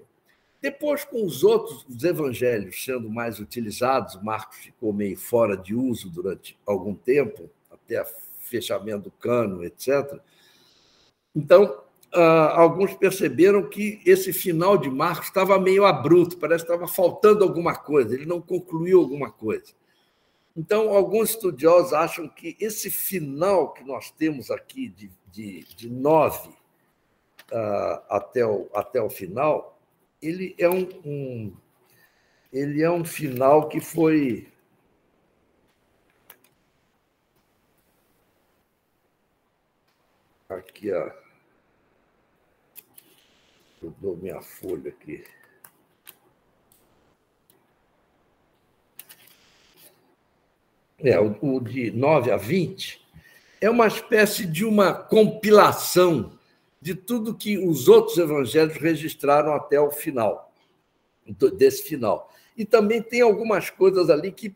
Depois, com os outros os evangelhos sendo mais utilizados, Marcos ficou meio fora de uso durante algum tempo, até fechamento do cano, etc. Então, ah, alguns perceberam que esse final de Marcos estava meio abrupto, parece que estava faltando alguma coisa, ele não concluiu alguma coisa. Então, alguns estudiosos acham que esse final que nós temos aqui, de, de, de nove uh, até, o, até o final, ele é um, um ele é um final que foi aqui ó eu dou minha folha aqui é, o, o de 9 a 20 é uma espécie de uma compilação de tudo que os outros evangelhos registraram até o final, desse final. E também tem algumas coisas ali que,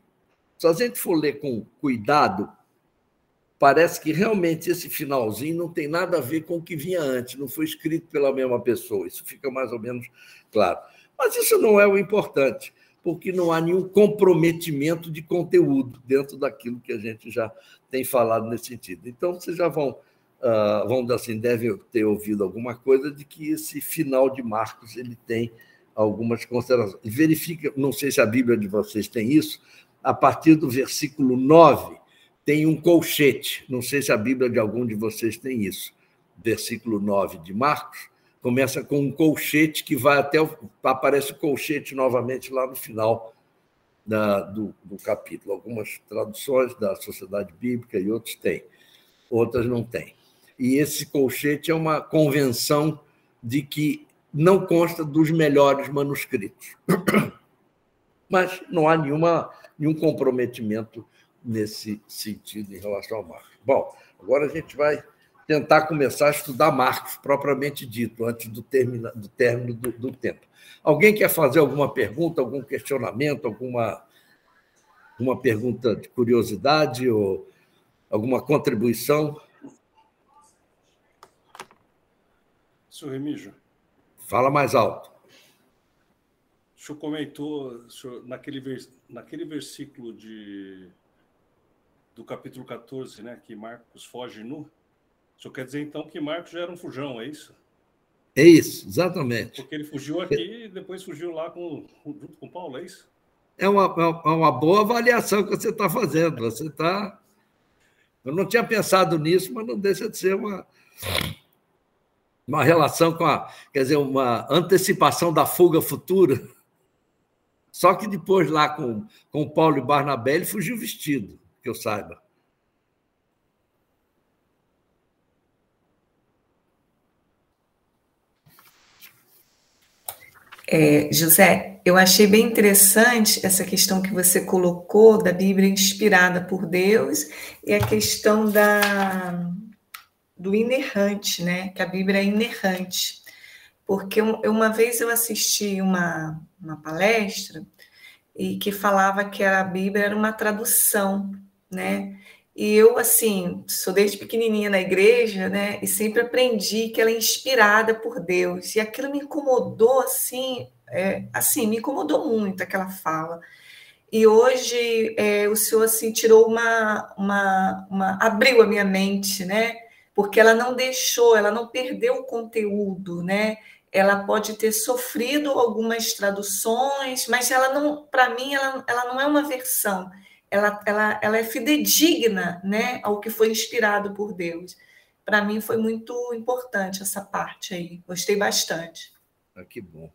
se a gente for ler com cuidado, parece que realmente esse finalzinho não tem nada a ver com o que vinha antes, não foi escrito pela mesma pessoa. Isso fica mais ou menos claro. Mas isso não é o importante, porque não há nenhum comprometimento de conteúdo dentro daquilo que a gente já tem falado nesse sentido. Então, vocês já vão uh, dizer assim, devem ter ouvido alguma coisa de que esse final de Marcos ele tem algumas considerações. Verifica, não sei se a Bíblia de vocês tem isso, a partir do versículo 9 tem um colchete. Não sei se a Bíblia de algum de vocês tem isso. Versículo 9 de Marcos começa com um colchete que vai até o, aparece o colchete novamente lá no final da, do, do capítulo. Algumas traduções da Sociedade Bíblica e outros têm, outras não têm e esse colchete é uma convenção de que não consta dos melhores manuscritos. Mas não há nenhuma, nenhum comprometimento nesse sentido em relação ao Marcos. Bom, agora a gente vai tentar começar a estudar Marcos, propriamente dito, antes do, termina, do término do, do tempo. Alguém quer fazer alguma pergunta, algum questionamento, alguma uma pergunta de curiosidade ou alguma contribuição? Senhor Remígio. Fala mais alto. O senhor comentou o senhor, naquele, naquele versículo de, do capítulo 14, né, que Marcos foge nu. O senhor quer dizer então que Marcos já era um fujão, é isso? É isso, exatamente. Porque ele fugiu aqui é... e depois fugiu lá com, junto com Paulo, é isso? É uma, é uma boa avaliação que você está fazendo. Você está. Eu não tinha pensado nisso, mas não deixa de ser uma, uma relação com a, quer dizer, uma antecipação da fuga futura. Só que depois, lá com, com Paulo e Barnabé, ele fugiu vestido, que eu saiba. É, José, eu achei bem interessante essa questão que você colocou da Bíblia inspirada por Deus e a questão da, do inerrante, né? Que a Bíblia é inerrante. Porque uma vez eu assisti uma, uma palestra e que falava que a Bíblia era uma tradução, né? E eu, assim, sou desde pequenininha na igreja, né? E sempre aprendi que ela é inspirada por Deus. E aquilo me incomodou, assim, é, assim, me incomodou muito aquela fala. E hoje é, o senhor, assim, tirou uma, uma, uma... abriu a minha mente, né? porque ela não deixou, ela não perdeu o conteúdo, né? Ela pode ter sofrido algumas traduções, mas ela não, para mim, ela, ela não é uma versão, ela, ela, ela é fidedigna, né, ao que foi inspirado por Deus. Para mim foi muito importante essa parte aí, gostei bastante. Ah, que bom.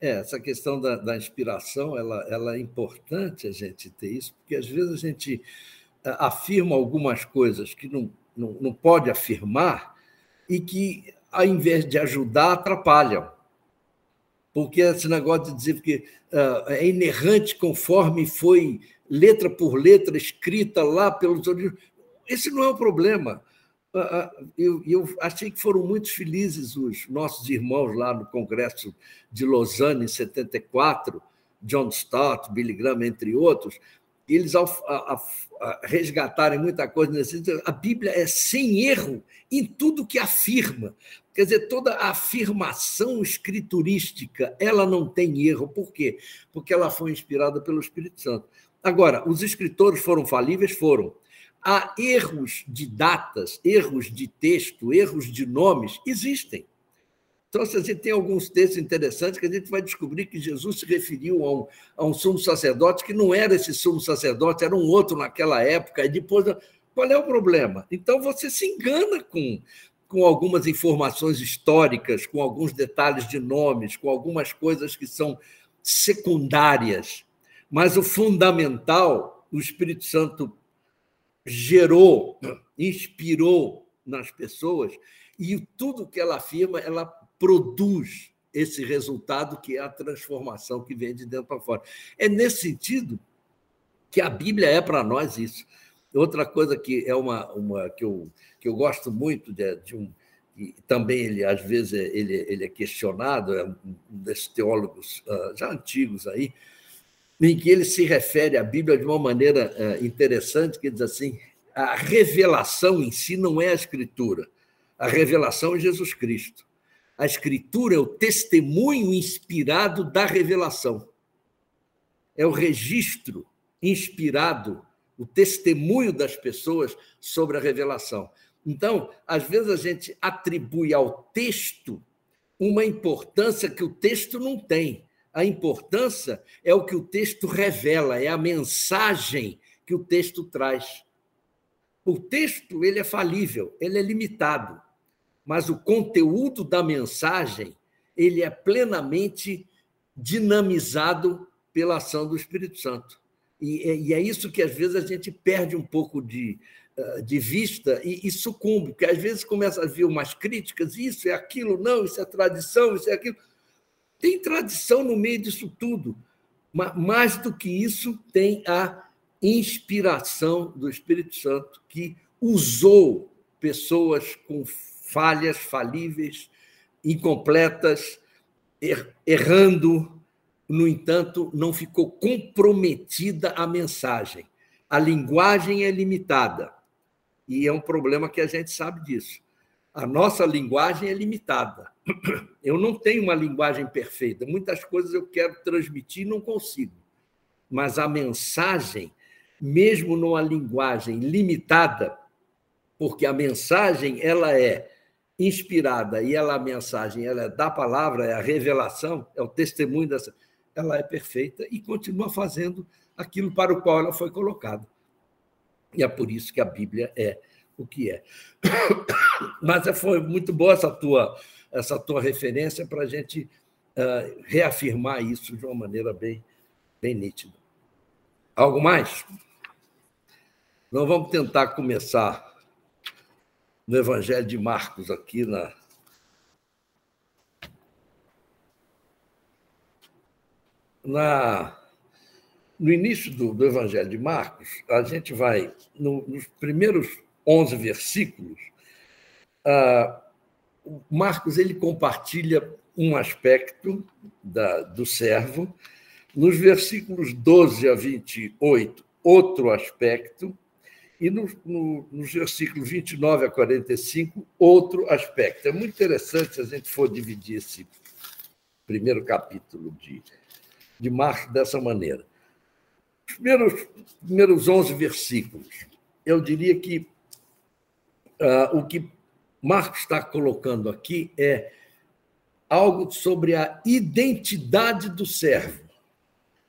É, essa questão da, da inspiração, ela, ela é importante a gente ter isso, porque às vezes a gente eh, afirma algumas coisas que não não, não pode afirmar e que, ao invés de ajudar, atrapalham. Porque esse negócio de dizer que uh, é inerrante conforme foi letra por letra escrita lá pelos esse não é o problema. Uh, eu, eu achei que foram muito felizes os nossos irmãos lá no Congresso de Lausanne, em 74, John Stott, Billy Graham, entre outros, eles, ao resgatarem muita coisa nesse a Bíblia é sem erro em tudo que afirma. Quer dizer, toda a afirmação escriturística, ela não tem erro. Por quê? Porque ela foi inspirada pelo Espírito Santo. Agora, os escritores foram falíveis? Foram. Há erros de datas, erros de texto, erros de nomes? Existem. Então, se a gente tem alguns textos interessantes que a gente vai descobrir que Jesus se referiu a um, a um sumo sacerdote que não era esse sumo sacerdote, era um outro naquela época, e depois. Qual é o problema? Então você se engana com com algumas informações históricas, com alguns detalhes de nomes, com algumas coisas que são secundárias. Mas o fundamental, o Espírito Santo gerou, inspirou nas pessoas, e tudo que ela afirma, ela produz esse resultado que é a transformação que vem de dentro para fora. É nesse sentido que a Bíblia é para nós isso. Outra coisa que é uma, uma que, eu, que eu gosto muito de, de um e também ele às vezes ele, ele é questionado, é um desses teólogos uh, já antigos aí, em que ele se refere à Bíblia de uma maneira uh, interessante, que diz assim: a revelação em si não é a Escritura, a revelação é Jesus Cristo. A Escritura é o testemunho inspirado da revelação, é o registro inspirado o testemunho das pessoas sobre a revelação. Então, às vezes a gente atribui ao texto uma importância que o texto não tem. A importância é o que o texto revela, é a mensagem que o texto traz. O texto ele é falível, ele é limitado, mas o conteúdo da mensagem ele é plenamente dinamizado pela ação do Espírito Santo. E, e, é isso que às vezes a gente perde um pouco de, ah, de vista e, e sucumbe, porque às vezes começa a vir umas críticas, isso é aquilo, não, isso é tradição, isso é aquilo. Tem tradição no meio disso tudo, mas mais do que isso, tem a inspiração do Espírito Santo que usou pessoas com falhas, falíveis, incompletas, er, errando, no entanto, não ficou comprometida a mensagem. A linguagem é limitada. E é um problema que a gente sabe disso. A nossa linguagem é limitada. Eu não tenho uma linguagem perfeita. Muitas coisas eu quero transmitir e não consigo. Mas a mensagem, mesmo numa linguagem limitada, porque a mensagem ela é inspirada e ela a mensagem ela é da palavra, é a revelação, é o testemunho dessa ela é perfeita e continua fazendo aquilo para o qual ela foi colocada. E é por isso que a Bíblia é o que é. Mas foi muito boa essa tua, essa tua referência para a gente uh, reafirmar isso de uma maneira bem, bem nítida. Algo mais? Nós vamos tentar começar no Evangelho de Marcos aqui na na, no início do, do, Evangelho de Marcos, a gente vai, no, nos primeiros 11 versículos, uh, Marcos ele compartilha um aspecto da, do servo, nos versículos 12 a 28, outro aspecto, e no, no, nos versículos 29 a 45, outro aspecto. É muito interessante se a gente for dividir esse primeiro capítulo de de Marcos dessa maneira. Os primeiros, primeiros 11 versículos, eu diria que uh, o que Marcos está colocando aqui é algo sobre a identidade do servo.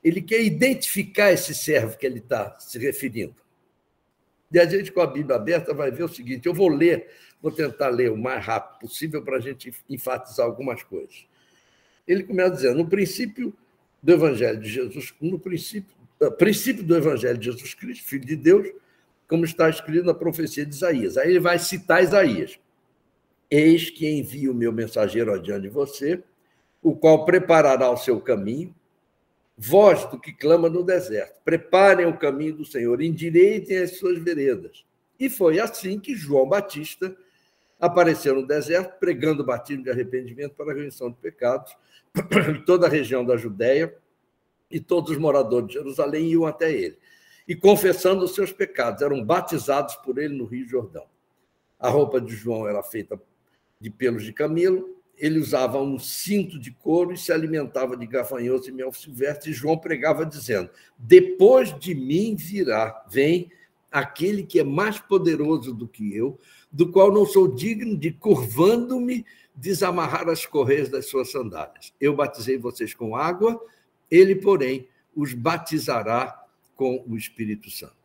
Ele quer identificar esse servo que ele está se referindo. E a gente, com a Bíblia aberta, vai ver o seguinte: eu vou ler, vou tentar ler o mais rápido possível para a gente enfatizar algumas coisas. Ele começa dizendo: no princípio do Evangelho de Jesus, no princípio, eh, princípio do Evangelho de Jesus Cristo, Filho de Deus, como está escrito na profecia de Isaías. Aí ele vai citar Isaías. Eis que envio o meu mensageiro adiante de você, o qual preparará o seu caminho, voz do que clama no deserto. Preparem o caminho do Senhor, endireitem as suas veredas. E foi assim que João Batista apareceu no deserto, pregando o batismo de arrependimento para a remissão de pecados, toda a região da Judéia, e todos os moradores de Jerusalém iam até ele. E confessando os seus pecados, eram batizados por ele no Rio Jordão. A roupa de João era feita de pelos de camelo, ele usava um cinto de couro e se alimentava de gafanhotos e mel silvestre. E João pregava dizendo: Depois de mim virá, vem aquele que é mais poderoso do que eu, do qual não sou digno de, curvando-me, desamarrar as correias das suas sandálias. Eu batizei vocês com água, ele, porém, os batizará com o Espírito Santo.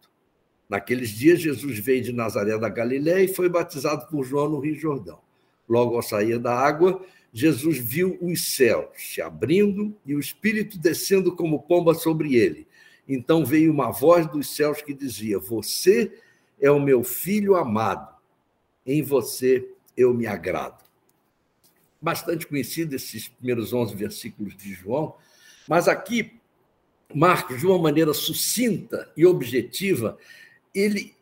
Naqueles dias, Jesus veio de Nazaré da Galiléia e foi batizado por João no Rio Jordão. Logo ao sair da água, Jesus viu os céus se abrindo e o Espírito descendo como pomba sobre ele. Então veio uma voz dos céus que dizia: Você é o meu filho amado, em você eu me agrado. Bastante conhecido esses primeiros 11 versículos de João, mas aqui Marcos, de uma maneira sucinta e objetiva, ele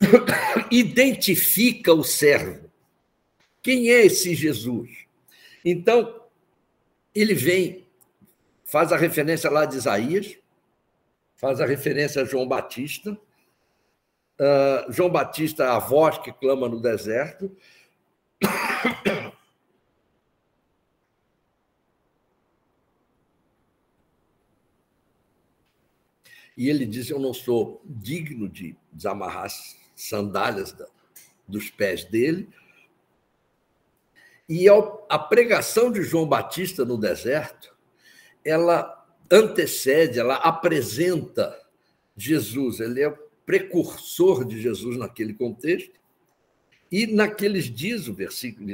identifica o servo. Quem é esse Jesus? Então, ele vem, faz a referência lá de Isaías, faz a referência a João Batista. Uh, João Batista, a voz que clama no deserto. E ele diz: Eu não sou digno de desamarrar as sandálias dos pés dele. E a pregação de João Batista no deserto, ela antecede, ela apresenta Jesus, ele é o precursor de Jesus naquele contexto. E naqueles dias, o versículo,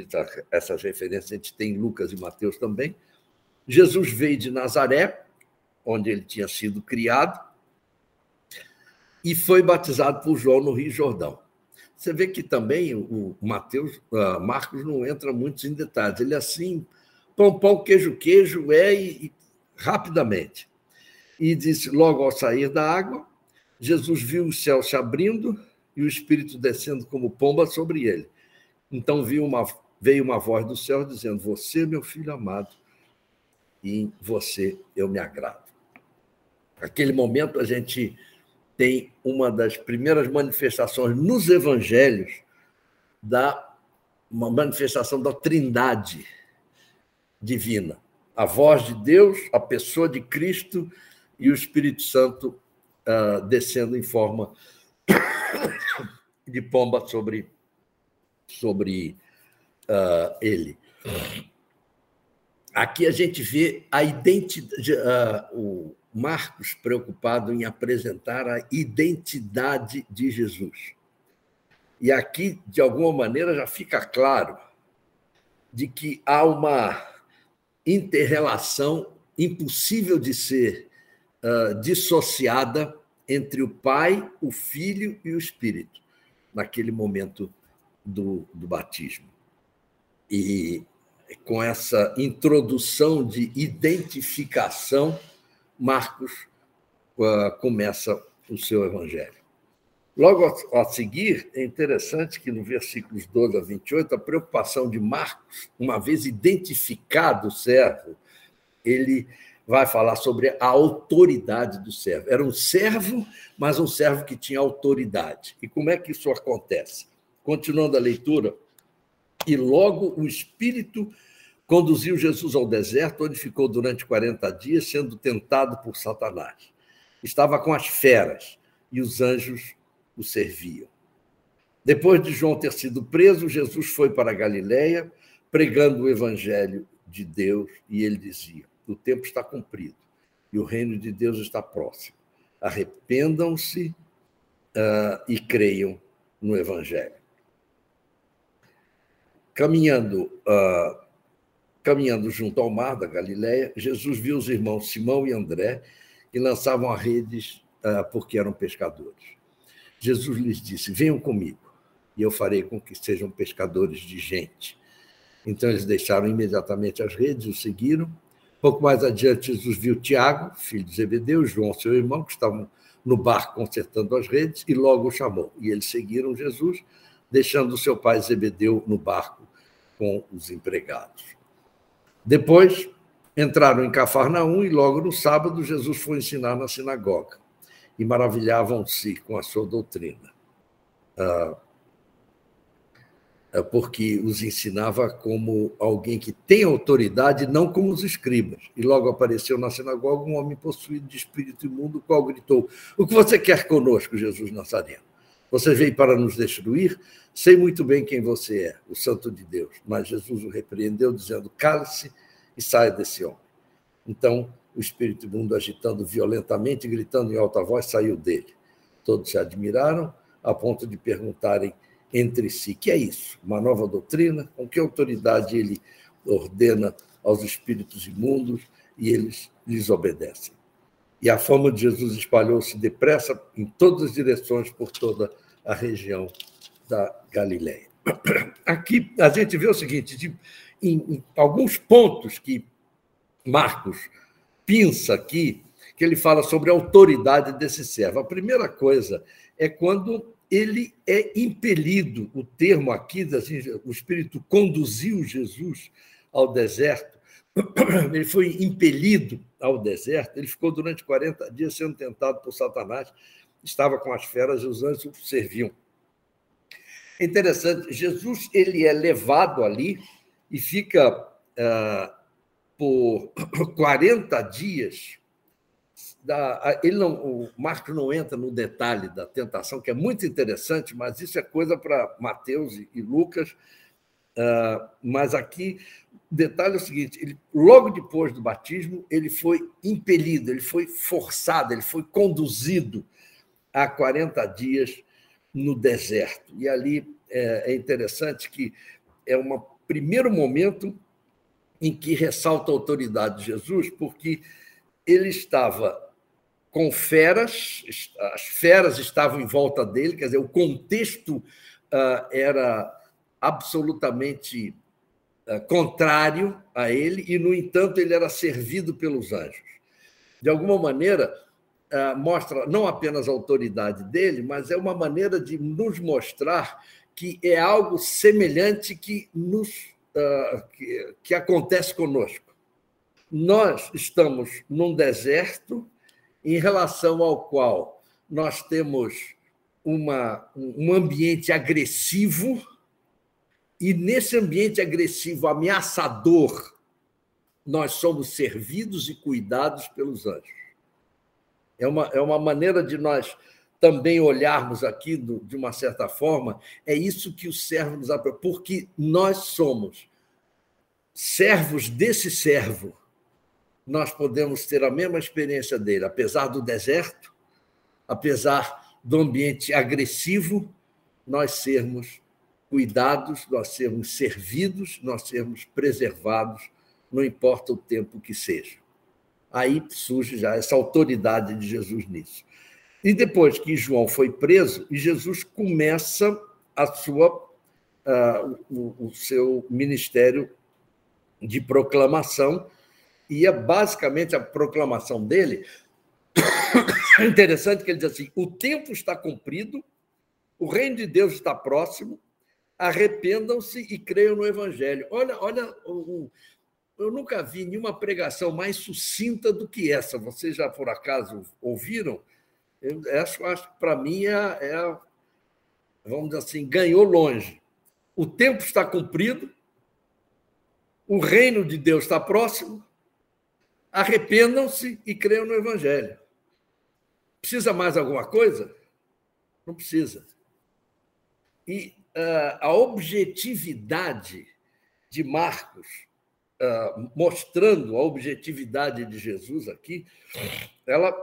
essas referências a gente tem em Lucas e Mateus também, Jesus veio de Nazaré, onde ele tinha sido criado, e foi batizado por João no Rio Jordão. Você vê que também o Mateus, uh, Marcos não entra muito em detalhes. Ele é assim, pão, pão, queijo, queijo, é e, e rapidamente. E disse: logo ao sair da água, Jesus viu o céu se abrindo e o Espírito descendo como pomba sobre ele. Então viu uma, veio uma voz do céu dizendo: Você, meu filho amado, e em você eu me agrado. Naquele momento a gente tem uma das primeiras manifestações nos evangelhos da uma manifestação da Trindade divina. A voz de Deus, a pessoa de Cristo e o Espírito Santo uh, descendo em forma de pomba sobre, sobre uh, ele. Aqui a gente vê a identidade, uh, o, Marcos preocupado em apresentar a identidade de Jesus. E aqui, de alguma maneira, já fica claro de que há uma interrelação impossível de ser uh, dissociada entre o Pai, o Filho e o Espírito, naquele momento do, do batismo. E com essa introdução de identificação Marcos uh, começa o seu evangelho. Logo a, a seguir, é interessante que no versículos 12 a 28, a preocupação de Marcos, uma vez identificado o servo, ele vai falar sobre a autoridade do servo. Era um servo, mas um servo que tinha autoridade. E como é que isso acontece? Continuando a leitura, e logo o Espírito Conduziu Jesus ao deserto, onde ficou durante 40 dias, sendo tentado por Satanás. Estava com as feras e os anjos o serviam. Depois de João ter sido preso, Jesus foi para Galiléia, pregando o evangelho de Deus, e ele dizia: O tempo está cumprido e o reino de Deus está próximo. Arrependam-se uh, e creiam no evangelho. Caminhando uh, Caminhando junto ao mar da Galiléia, Jesus viu os irmãos Simão e André que lançavam as redes uh, porque eram pescadores. Jesus lhes disse: Venham comigo, e eu farei com que sejam pescadores de gente. Então eles deixaram imediatamente as redes e o seguiram. Pouco mais adiante, Jesus viu Tiago, filho de Zebedeu, João, seu irmão, que estavam no barco consertando as redes, e logo o chamou. E eles seguiram Jesus, deixando seu pai Zebedeu no barco com os empregados. Depois entraram em Cafarnaum e logo no sábado Jesus foi ensinar na sinagoga e maravilhavam-se com a sua doutrina. Ah, é porque os ensinava como alguém que tem autoridade, não como os escribas. E logo apareceu na sinagoga um homem possuído de espírito imundo, o qual gritou: O que você quer conosco, Jesus Nazareno? Você veio para nos destruir? Sei muito bem quem você é, o Santo de Deus. Mas Jesus o repreendeu, dizendo: Cale-se e saia desse homem. Então, o espírito imundo, agitando violentamente, gritando em alta voz, saiu dele. Todos se admiraram, a ponto de perguntarem entre si: que é isso? Uma nova doutrina? Com que autoridade ele ordena aos espíritos imundos e eles lhes obedecem? E a fama de Jesus espalhou-se depressa em todas as direções por toda a região da Galileia. Aqui a gente vê o seguinte: de, em, em alguns pontos que Marcos pinça aqui, que ele fala sobre a autoridade desse servo. A primeira coisa é quando ele é impelido, o termo aqui, assim, o Espírito conduziu Jesus ao deserto, ele foi impelido ao deserto, ele ficou durante 40 dias sendo tentado por Satanás, estava com as feras e os anjos o serviam. É interessante, Jesus ele é levado ali e fica uh, por 40 dias da, ele não, o Marcos não entra no detalhe da tentação, que é muito interessante, mas isso é coisa para Mateus e, Lucas. Uh, mas aqui, o detalhe é o seguinte: ele, logo depois do batismo, ele foi impelido, ele foi forçado, ele foi conduzido a 40 dias no deserto. E ali é, é interessante que é um primeiro momento em que ressalta a autoridade de Jesus, porque ele estava com feras, as feras estavam em volta dele, quer dizer, o contexto uh, era absolutamente uh, contrário a ele, e, no entanto, ele era servido pelos anjos. De alguma maneira, mostra não apenas a autoridade dele, mas é uma maneira de nos mostrar que é algo semelhante que, nos, que, que acontece conosco. Nós estamos num deserto em relação ao qual nós temos uma, um ambiente agressivo, e nesse ambiente agressivo, ameaçador, nós somos servidos e cuidados pelos anjos. É uma, é uma maneira de nós também olharmos aqui do, de uma certa forma, é isso que o servo nos aprende, porque nós somos servos desse servo nós podemos ter a mesma experiência dele, apesar do deserto, apesar do ambiente agressivo, nós sermos cuidados, nós sermos servidos, nós sermos preservados, não importa o tempo que seja. Aí surge já essa autoridade de Jesus nisso. E depois que João foi preso, Jesus começa a sua, uh, o, o seu ministério de proclamação, e é basicamente a proclamação dele. É interessante que ele diz assim: o tempo está cumprido, o reino de Deus está próximo, arrependam-se e creiam no Evangelho. Olha, olha, eu nunca vi nenhuma pregação mais sucinta do que essa. Vocês já por acaso ouviram? Eu acho, acho que para mim é, é, vamos dizer assim, ganhou longe. O tempo está cumprido, o reino de Deus está próximo, arrependam-se e creiam no Evangelho. Precisa mais alguma coisa? Não precisa. E uh, a objetividade de Marcos, mostrando a objetividade de Jesus aqui, ela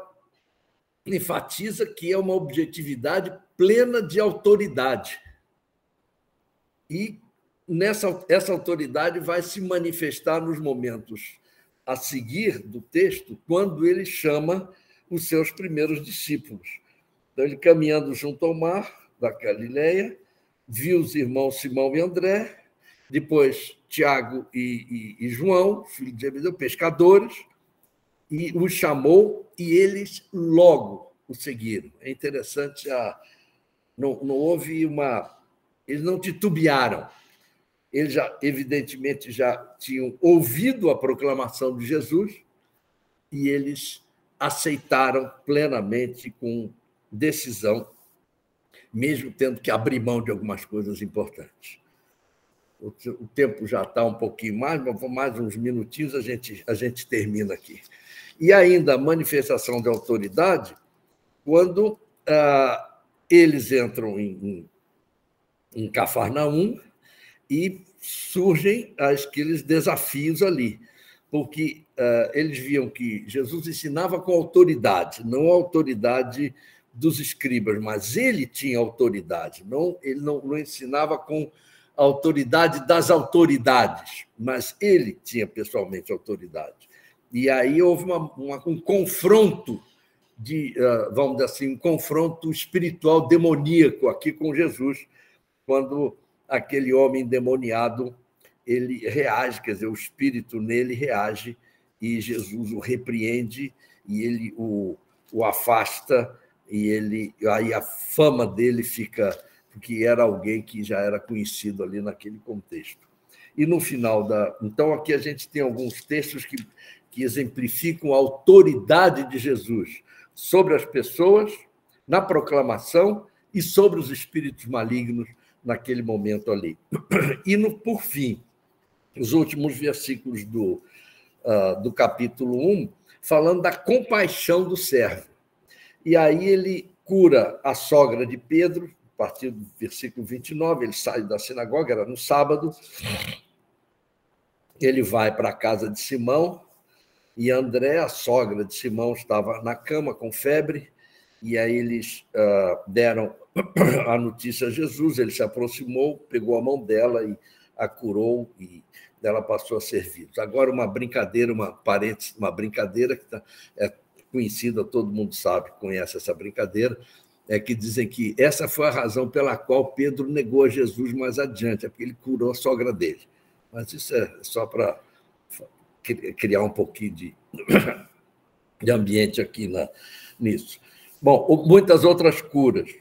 enfatiza que é uma objetividade plena de autoridade. E nessa, essa autoridade vai se manifestar nos momentos a seguir do texto quando ele chama os seus primeiros discípulos. Então, ele caminhando junto ao mar da Galileia, viu os irmãos Simão e André, depois Tiago e, e, e João, filho de Zebedeu, pescadores, e os chamou e eles logo o seguiram. É interessante, a, não, não houve uma. Eles não titubearam eles já, evidentemente, já tinham ouvido a proclamação de Jesus e eles aceitaram plenamente, com decisão, mesmo tendo que abrir mão de algumas coisas importantes. O tempo já está um pouquinho mais, mas mais uns minutinhos a gente, a gente termina aqui. E ainda a manifestação de autoridade, quando ah, eles entram em, em, em Cafarnaum, e surgem aqueles desafios ali, porque uh, eles viam que Jesus ensinava com autoridade, não a autoridade dos escribas, mas ele tinha autoridade. Não, ele não, não ensinava com a autoridade das autoridades, mas ele tinha pessoalmente autoridade. E aí houve uma, uma, um confronto de, ah, vamos dizer assim, um confronto espiritual demoníaco aqui com Jesus, quando aquele homem endemoniado ele reage, quer dizer, o espírito nele reage e Jesus o repreende e ele o, o afasta e ele aí a fama dele fica porque era alguém que já era conhecido ali naquele contexto. E no final da, então aqui a gente tem alguns textos que que exemplificam a autoridade de Jesus sobre as pessoas na proclamação e sobre os espíritos malignos naquele momento ali. E no por fim, os últimos versículos do, uh, do capítulo 1, falando da compaixão do servo. E aí ele cura a sogra de Pedro, a partir do versículo 29, ele sai da sinagoga, era no sábado, ele vai para a casa de Simão, e André, a sogra de Simão, estava na cama com febre, e aí eles uh, deram a notícia a Jesus, ele se aproximou, pegou a mão dela e a curou, e ela passou a servir. Agora, uma brincadeira, uma parente, uma brincadeira que tá, é conhecida, todo mundo sabe, conhece essa brincadeira, é que dizem que essa foi a razão pela qual Pedro negou a Jesus mais adiante, é porque ele curou a sogra dele. Mas isso é só para criar um pouquinho de, de ambiente aqui na, nisso. Bom, muitas outras curas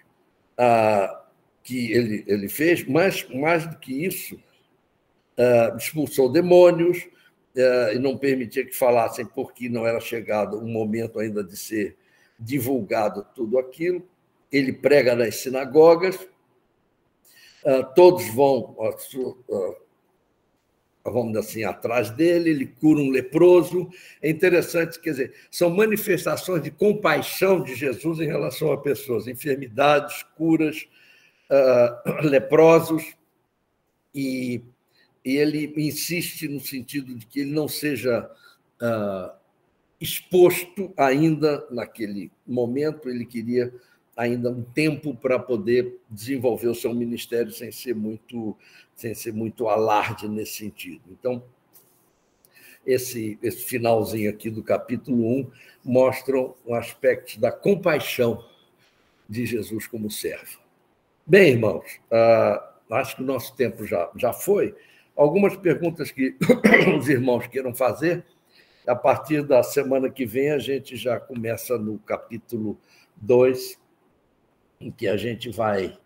ah, que ele, ele fez, mas mais do que isso, uh, expulsou demônios uh, e não permitia que falassem porque não era chegado o momento ainda de ser divulgado tudo aquilo. Ele prega nas sinagogas, uh, todos vão, vamos dizer assim, atrás dele, ele cura um leproso. É interessante, quer dizer, são manifestações de compaixão de Jesus em relação a pessoas, enfermidades, curas, leprosos, e ele insiste no sentido de que ele não seja exposto ainda naquele momento, ele queria ainda um tempo para poder desenvolver o seu ministério sem ser muito sem ser muito alarde nesse sentido. Então, esse, esse finalzinho aqui do capítulo 1 mostram um aspecto da compaixão de Jesus como servo. Bem, irmãos, uh, acho que o nosso tempo já, já foi. Algumas perguntas que os irmãos queiram fazer. A partir da semana que vem, a gente já começa no capítulo 2, em que a gente vai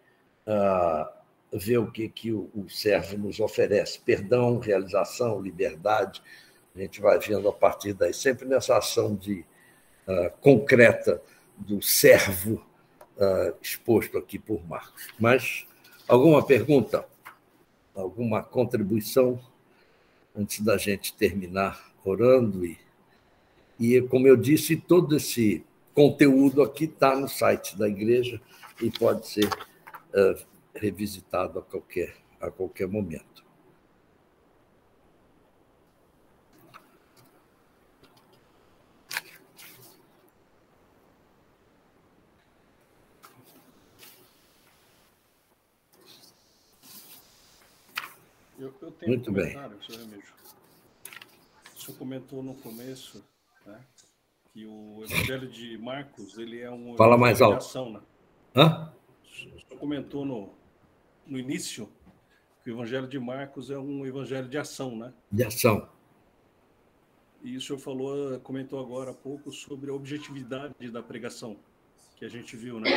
uh, ver o que, que o, o servo nos oferece: perdão, realização, liberdade. A gente vai vendo a partir daí, sempre nessa ação de uh, concreta do servo uh, exposto aqui por Marcos. Mas alguma pergunta? alguma contribuição antes da gente terminar orando e e como eu disse todo esse conteúdo aqui está no site da igreja e pode ser uh, revisitado a qualquer a qualquer momento Eu, eu tenho Muito um comentário, bem. senhor Remígio. O senhor comentou no começo né, que o Evangelho de Marcos ele é um Fala mais alto. ação, né? Hã? O senhor comentou no, no início que o Evangelho de Marcos é um evangelho de ação, né? De ação. E o senhor falou, comentou agora há pouco sobre a objetividade da pregação que a gente viu, né?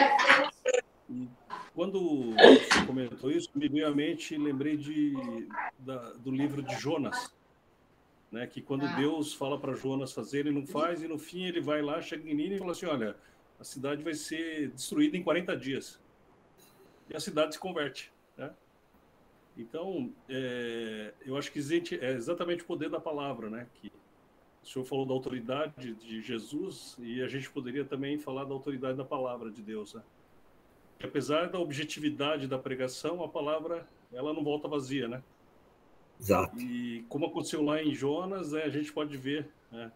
E quando você comentou isso, me veio à mente, lembrei de, da, do livro de Jonas, né? que quando ah. Deus fala para Jonas fazer, ele não faz, e no fim ele vai lá, chega em Nínive e fala assim, olha, a cidade vai ser destruída em 40 dias. E a cidade se converte. Né? Então, é, eu acho que existe, é exatamente o poder da palavra, né? que o senhor falou da autoridade de Jesus, e a gente poderia também falar da autoridade da palavra de Deus, né? apesar da objetividade da pregação, a palavra ela não volta vazia, né? Exato. E como aconteceu lá em Jonas, né, a gente pode ver né,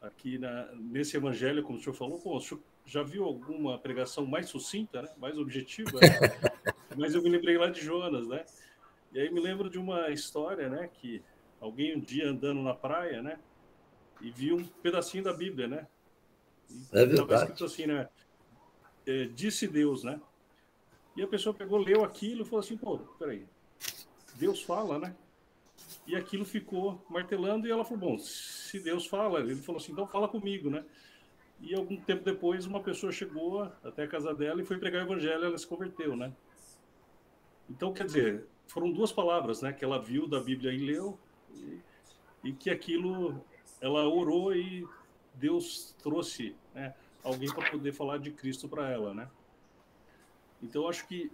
aqui na, nesse evangelho, como o senhor falou, pô, o senhor já viu alguma pregação mais sucinta, né? mais objetiva? Né? Mas eu me lembrei lá de Jonas, né? E aí me lembro de uma história, né? Que alguém um dia andando na praia, né? E viu um pedacinho da Bíblia, né? E é verdade. Escrito assim, né? É, disse Deus, né? E a pessoa pegou, leu aquilo e falou assim, pô, peraí, Deus fala, né? E aquilo ficou martelando e ela falou, bom, se Deus fala, ele falou assim, então fala comigo, né? E algum tempo depois uma pessoa chegou até a casa dela e foi pregar o evangelho, ela se converteu, né? Então, quer dizer, foram duas palavras, né, que ela viu da Bíblia e leu e, e que aquilo ela orou e Deus trouxe, né, alguém para poder falar de Cristo para ela, né? Então, acho que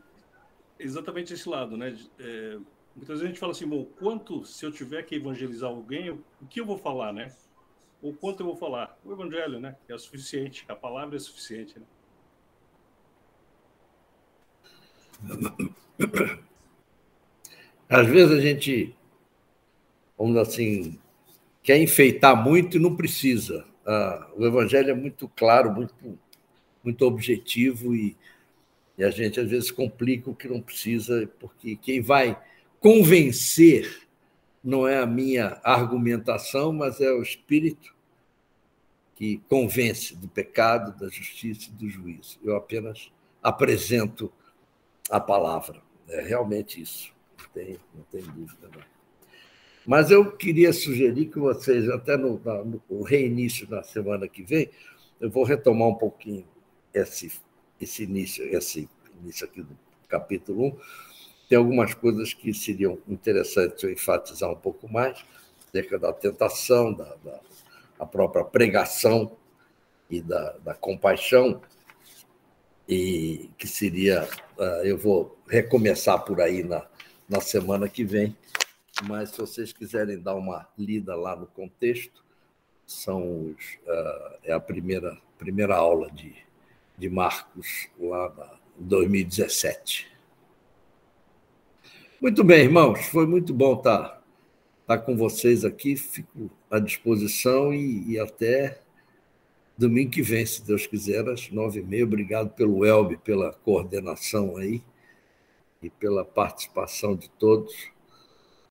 exatamente esse lado, né? É, muitas vezes a gente fala assim, bom, quanto se eu tiver que evangelizar alguém, o que eu vou falar, né? Ou quanto eu vou falar? O evangelho, né? É o suficiente, a palavra é suficiente, né? Às vezes a gente, vamos assim, quer enfeitar muito e não precisa. Ah, o evangelho é muito claro, muito, muito objetivo e e a gente, às vezes, complica o que não precisa, porque quem vai convencer não é a minha argumentação, mas é o Espírito que convence do pecado, da justiça e do juízo. Eu apenas apresento a palavra. É realmente isso. Não tem, não tem dúvida, não. Mas eu queria sugerir que vocês, até no, no reinício da semana que vem, eu vou retomar um pouquinho esse esse início, esse início aqui do capítulo 1, tem algumas coisas que seriam interessantes eu enfatizar um pouco mais, acerca da tentação, da, da a própria pregação e da, da compaixão, e que seria, ah, eu vou recomeçar por aí na, na semana que vem, mas se vocês quiserem dar uma lida lá no contexto, são os, uh, é a primeira, primeira aula de de Marcos, lá em 2017. Muito bem, irmãos, foi muito bom estar, estar com vocês aqui. Fico à disposição e, e até domingo que vem, se Deus quiser, às nove e meia. Obrigado pelo Elbe, pela coordenação aí e pela participação de todos.